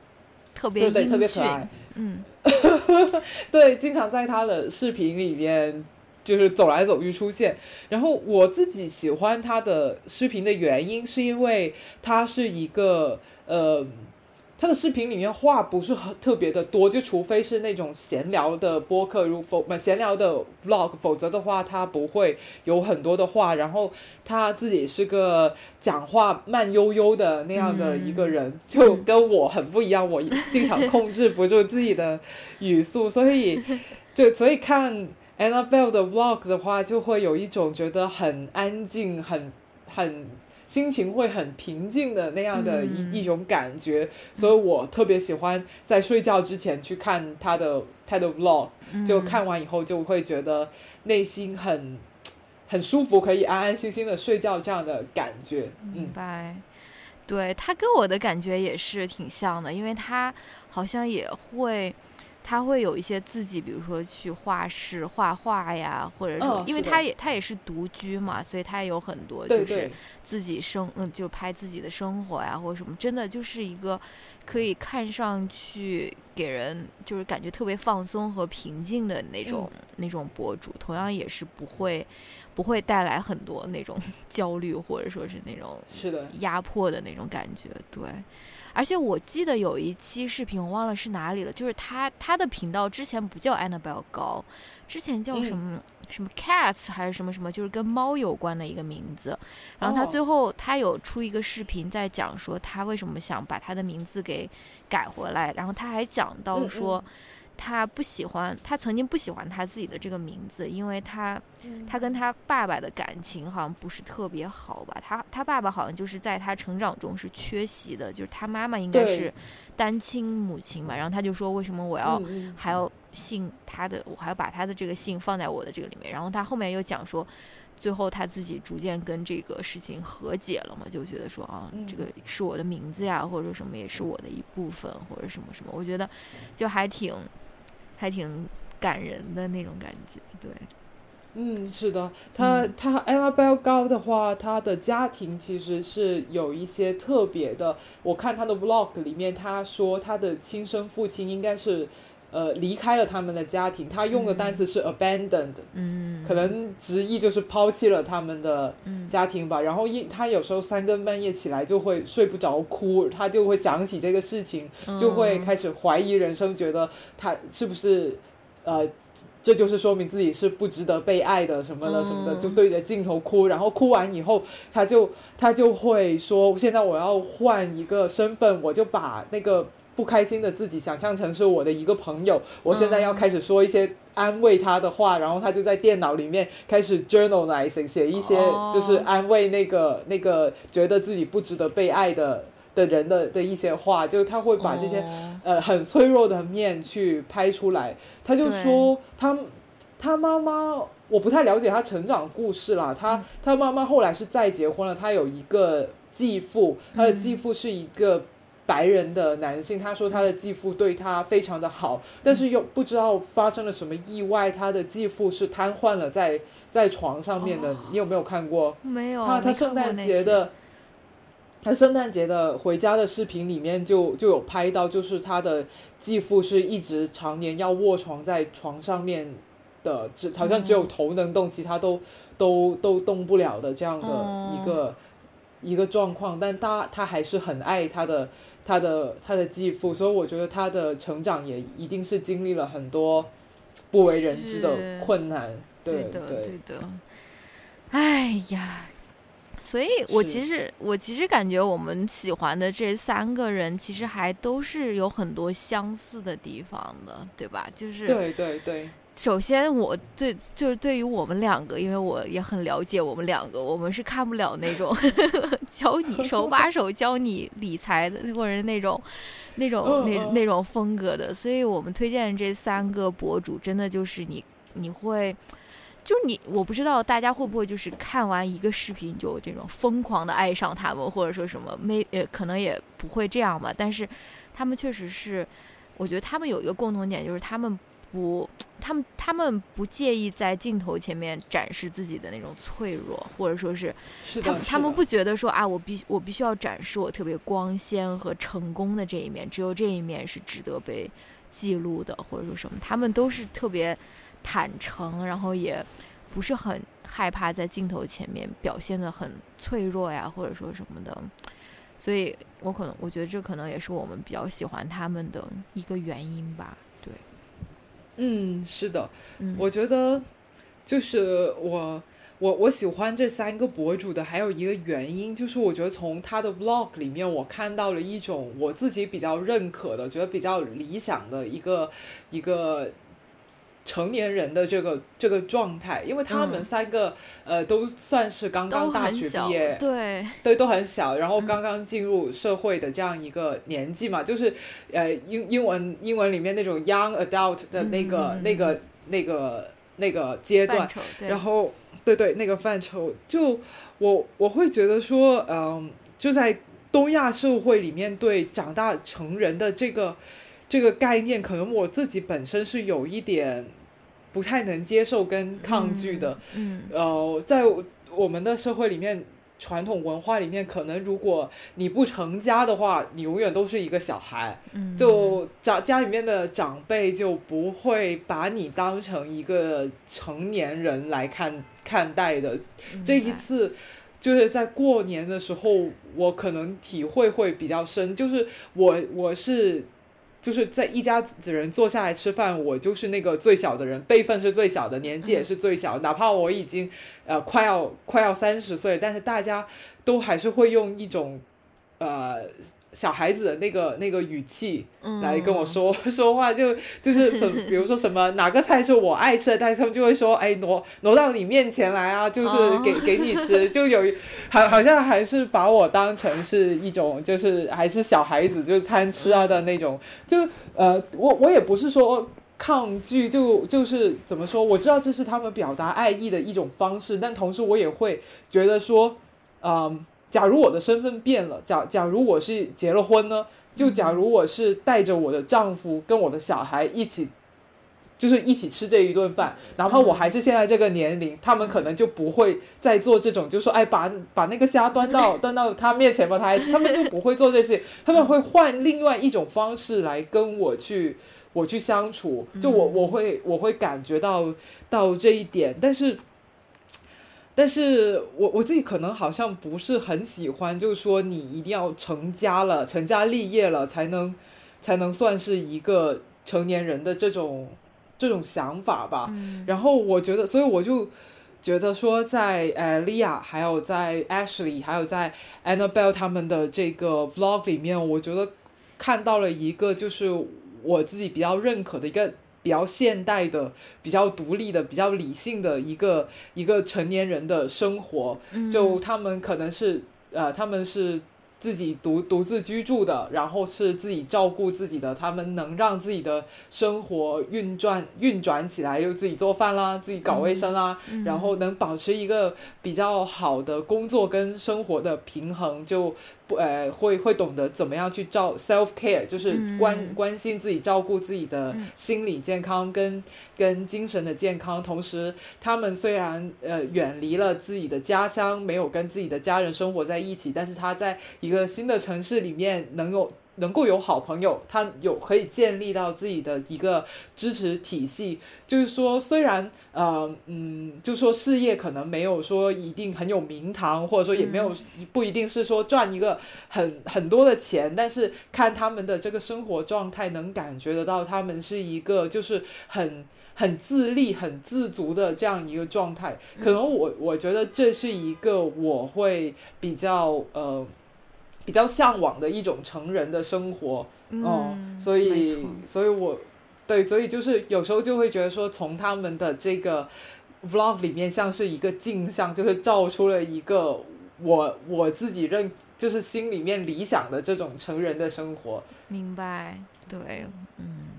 特别对特别可爱。嗯，对，经常在他的视频里面。就是走来走去出现，然后我自己喜欢他的视频的原因，是因为他是一个呃，他的视频里面话不是很特别的多，就除非是那种闲聊的播客，如否不闲聊的 vlog，否则的话他不会有很多的话。然后他自己是个讲话慢悠悠的那样的一个人，就跟我很不一样，我经常控制不住自己的语速，所以 就所以看。Annabelle 的 Vlog 的话，就会有一种觉得很安静、很很心情会很平静的那样的一一种感觉，所以我特别喜欢在睡觉之前去看他的他的 Vlog，就看完以后就会觉得内心很很舒服，可以安安心心的睡觉这样的感觉。明白，对他跟我的感觉也是挺像的，因为他好像也会。他会有一些自己，比如说去画室画画呀，或者说，因为他也他也是独居嘛，所以他也有很多就是自己生嗯，就拍自己的生活呀，或者什么，真的就是一个可以看上去给人就是感觉特别放松和平静的那种那种博主，同样也是不会不会带来很多那种 焦虑或者说是那种是的。压迫的那种感觉，对。而且我记得有一期视频，我忘了是哪里了，就是他他的频道之前不叫 Annabelle 高，之前叫什么什么 Cats 还是什么什么，就是跟猫有关的一个名字。然后他最后他有出一个视频，在讲说他为什么想把他的名字给改回来，然后他还讲到说。他不喜欢，他曾经不喜欢他自己的这个名字，因为他，他跟他爸爸的感情好像不是特别好吧？他他爸爸好像就是在他成长中是缺席的，就是他妈妈应该是单亲母亲嘛。然后他就说，为什么我要还要姓他的，我还要把他的这个姓放在我的这个里面？然后他后面又讲说，最后他自己逐渐跟这个事情和解了嘛，就觉得说啊，这个是我的名字呀，或者说什么也是我的一部分，或者什么什么，我觉得就还挺。还挺感人的那种感觉，对，嗯，是的，他他 Annabelle 高的话，他的家庭其实是有一些特别的。我看他的 Vlog 里面，他说他的亲生父亲应该是。呃，离开了他们的家庭，他用的单词是 abandoned，嗯，可能直译就是抛弃了他们的家庭吧。然后一他有时候三更半夜起来就会睡不着哭，他就会想起这个事情，就会开始怀疑人生，觉得他是不是呃，这就是说明自己是不值得被爱的什么的什么的，就对着镜头哭。然后哭完以后，他就他就会说，现在我要换一个身份，我就把那个。不开心的自己想象成是我的一个朋友，我现在要开始说一些安慰他的话，然后他就在电脑里面开始 journalizing 写一些就是安慰那个那个觉得自己不值得被爱的的人的的一些话，就他会把这些呃很脆弱的面去拍出来。他就说他他妈妈我不太了解他成长故事啦，他他妈妈后来是再结婚了，他有一个继父，他的继父是一个。白人的男性，他说他的继父对他非常的好，但是又不知道发生了什么意外，他的继父是瘫痪了在在床上面的。你有没有看过？没有。他他圣诞节的，他圣诞节的回家的视频里面就就有拍到，就是他的继父是一直常年要卧床在床上面的，只好像只有头能动，其他都都都动不了的这样的一个一个状况。但他他还是很爱他的。他的他的继父，所以我觉得他的成长也一定是经历了很多不为人知的困难。对的，对的。哎呀，所以我其实我其实感觉我们喜欢的这三个人，其实还都是有很多相似的地方的，对吧？就是对对对。首先，我对就是对于我们两个，因为我也很了解我们两个，我们是看不了那种 教你手把手教你理财的，或者是那种那种那那种风格的。所以我们推荐这三个博主，真的就是你你会，就是你，我不知道大家会不会就是看完一个视频就这种疯狂的爱上他们，或者说什么没呃可能也不会这样吧。但是他们确实是，我觉得他们有一个共同点，就是他们。不，他们他们不介意在镜头前面展示自己的那种脆弱，或者说是，他他们不觉得说啊，我必我必须要展示我特别光鲜和成功的这一面，只有这一面是值得被记录的，或者说什么，他们都是特别坦诚，然后也不是很害怕在镜头前面表现的很脆弱呀，或者说什么的，所以我可能我觉得这可能也是我们比较喜欢他们的一个原因吧。嗯，是的，我觉得就是我我我喜欢这三个博主的还有一个原因，就是我觉得从他的 vlog 里面我看到了一种我自己比较认可的，觉得比较理想的一个一个。成年人的这个这个状态，因为他们三个呃都算是刚刚大学毕业，对。对都很小，然后刚刚进入社会的这样一个年纪嘛，就是呃英英文英文里面那种 young adult 的那个那个那个那个阶段，然后对对那个范畴，就我我会觉得说，嗯，就在东亚社会里面，对长大成人的这个。这个概念，可能我自己本身是有一点不太能接受跟抗拒的。嗯，呃，在我们的社会里面。传统文化里面，可能如果你不成家的话，你永远都是一个小孩。嗯，就家家里面的长辈就不会把你当成一个成年人来看看待的。这一次就是在过年的时候，我可能体会会比较深。就是我我是。就是在一家子人坐下来吃饭，我就是那个最小的人，辈分是最小的，年纪也是最小。哪怕我已经呃快要快要三十岁，但是大家都还是会用一种呃。小孩子的那个那个语气来跟我说 说话，就就是 比如说什么哪个菜是我爱吃的，但是他们就会说，哎，挪挪到你面前来啊，就是给给你吃，就有好好像还是把我当成是一种，就是还是小孩子，就是贪吃啊的那种。就呃，我我也不是说抗拒，就就是怎么说，我知道这是他们表达爱意的一种方式，但同时我也会觉得说，嗯。假如我的身份变了，假假如我是结了婚呢？就假如我是带着我的丈夫跟我的小孩一起，就是一起吃这一顿饭，哪怕我还是现在这个年龄，他们可能就不会再做这种，就说哎，把把那个虾端到 端到他面前吧，他还他们就不会做这些，他们会换另外一种方式来跟我去我去相处，就我我会我会感觉到到这一点，但是。但是我我自己可能好像不是很喜欢，就是说你一定要成家了、成家立业了才能才能算是一个成年人的这种这种想法吧。然后我觉得，所以我就觉得说，在呃莉亚，还有在 Ashley，还有在 Annabelle 他们的这个 Vlog 里面，我觉得看到了一个就是我自己比较认可的一个。比较现代的、比较独立的、比较理性的一个一个成年人的生活，就他们可能是呃，他们是。自己独独自居住的，然后是自己照顾自己的，他们能让自己的生活运转运转起来，又自己做饭啦，自己搞卫生啦，然后能保持一个比较好的工作跟生活的平衡，就不呃会会懂得怎么样去照 self care，就是关关心自己，照顾自己的心理健康跟跟精神的健康。同时，他们虽然呃远离了自己的家乡，没有跟自己的家人生活在一起，但是他在一一个新的城市里面，能有能够有好朋友，他有可以建立到自己的一个支持体系。就是说，虽然呃嗯，就说事业可能没有说一定很有名堂，或者说也没有不一定是说赚一个很很多的钱，但是看他们的这个生活状态，能感觉得到他们是一个就是很很自立、很自足的这样一个状态。可能我我觉得这是一个我会比较呃。比较向往的一种成人的生活，嗯，所以，所以我，对，所以就是有时候就会觉得说，从他们的这个 vlog 里面，像是一个镜像，就是照出了一个我我自己认，就是心里面理想的这种成人的生活。明白，对，嗯。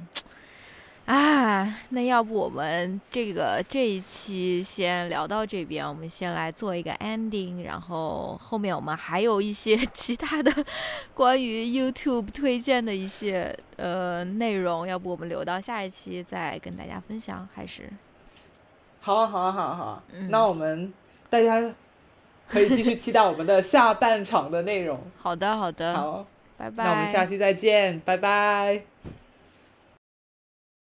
啊，那要不我们这个这一期先聊到这边，我们先来做一个 ending，然后后面我们还有一些 其他的关于 YouTube 推荐的一些呃内容，要不我们留到下一期再跟大家分享，还是？好啊，好啊，好啊，好啊，那我们大家可以继续期待我们的下半场的内容。好的，好的，好，拜拜。那我们下期再见，拜拜。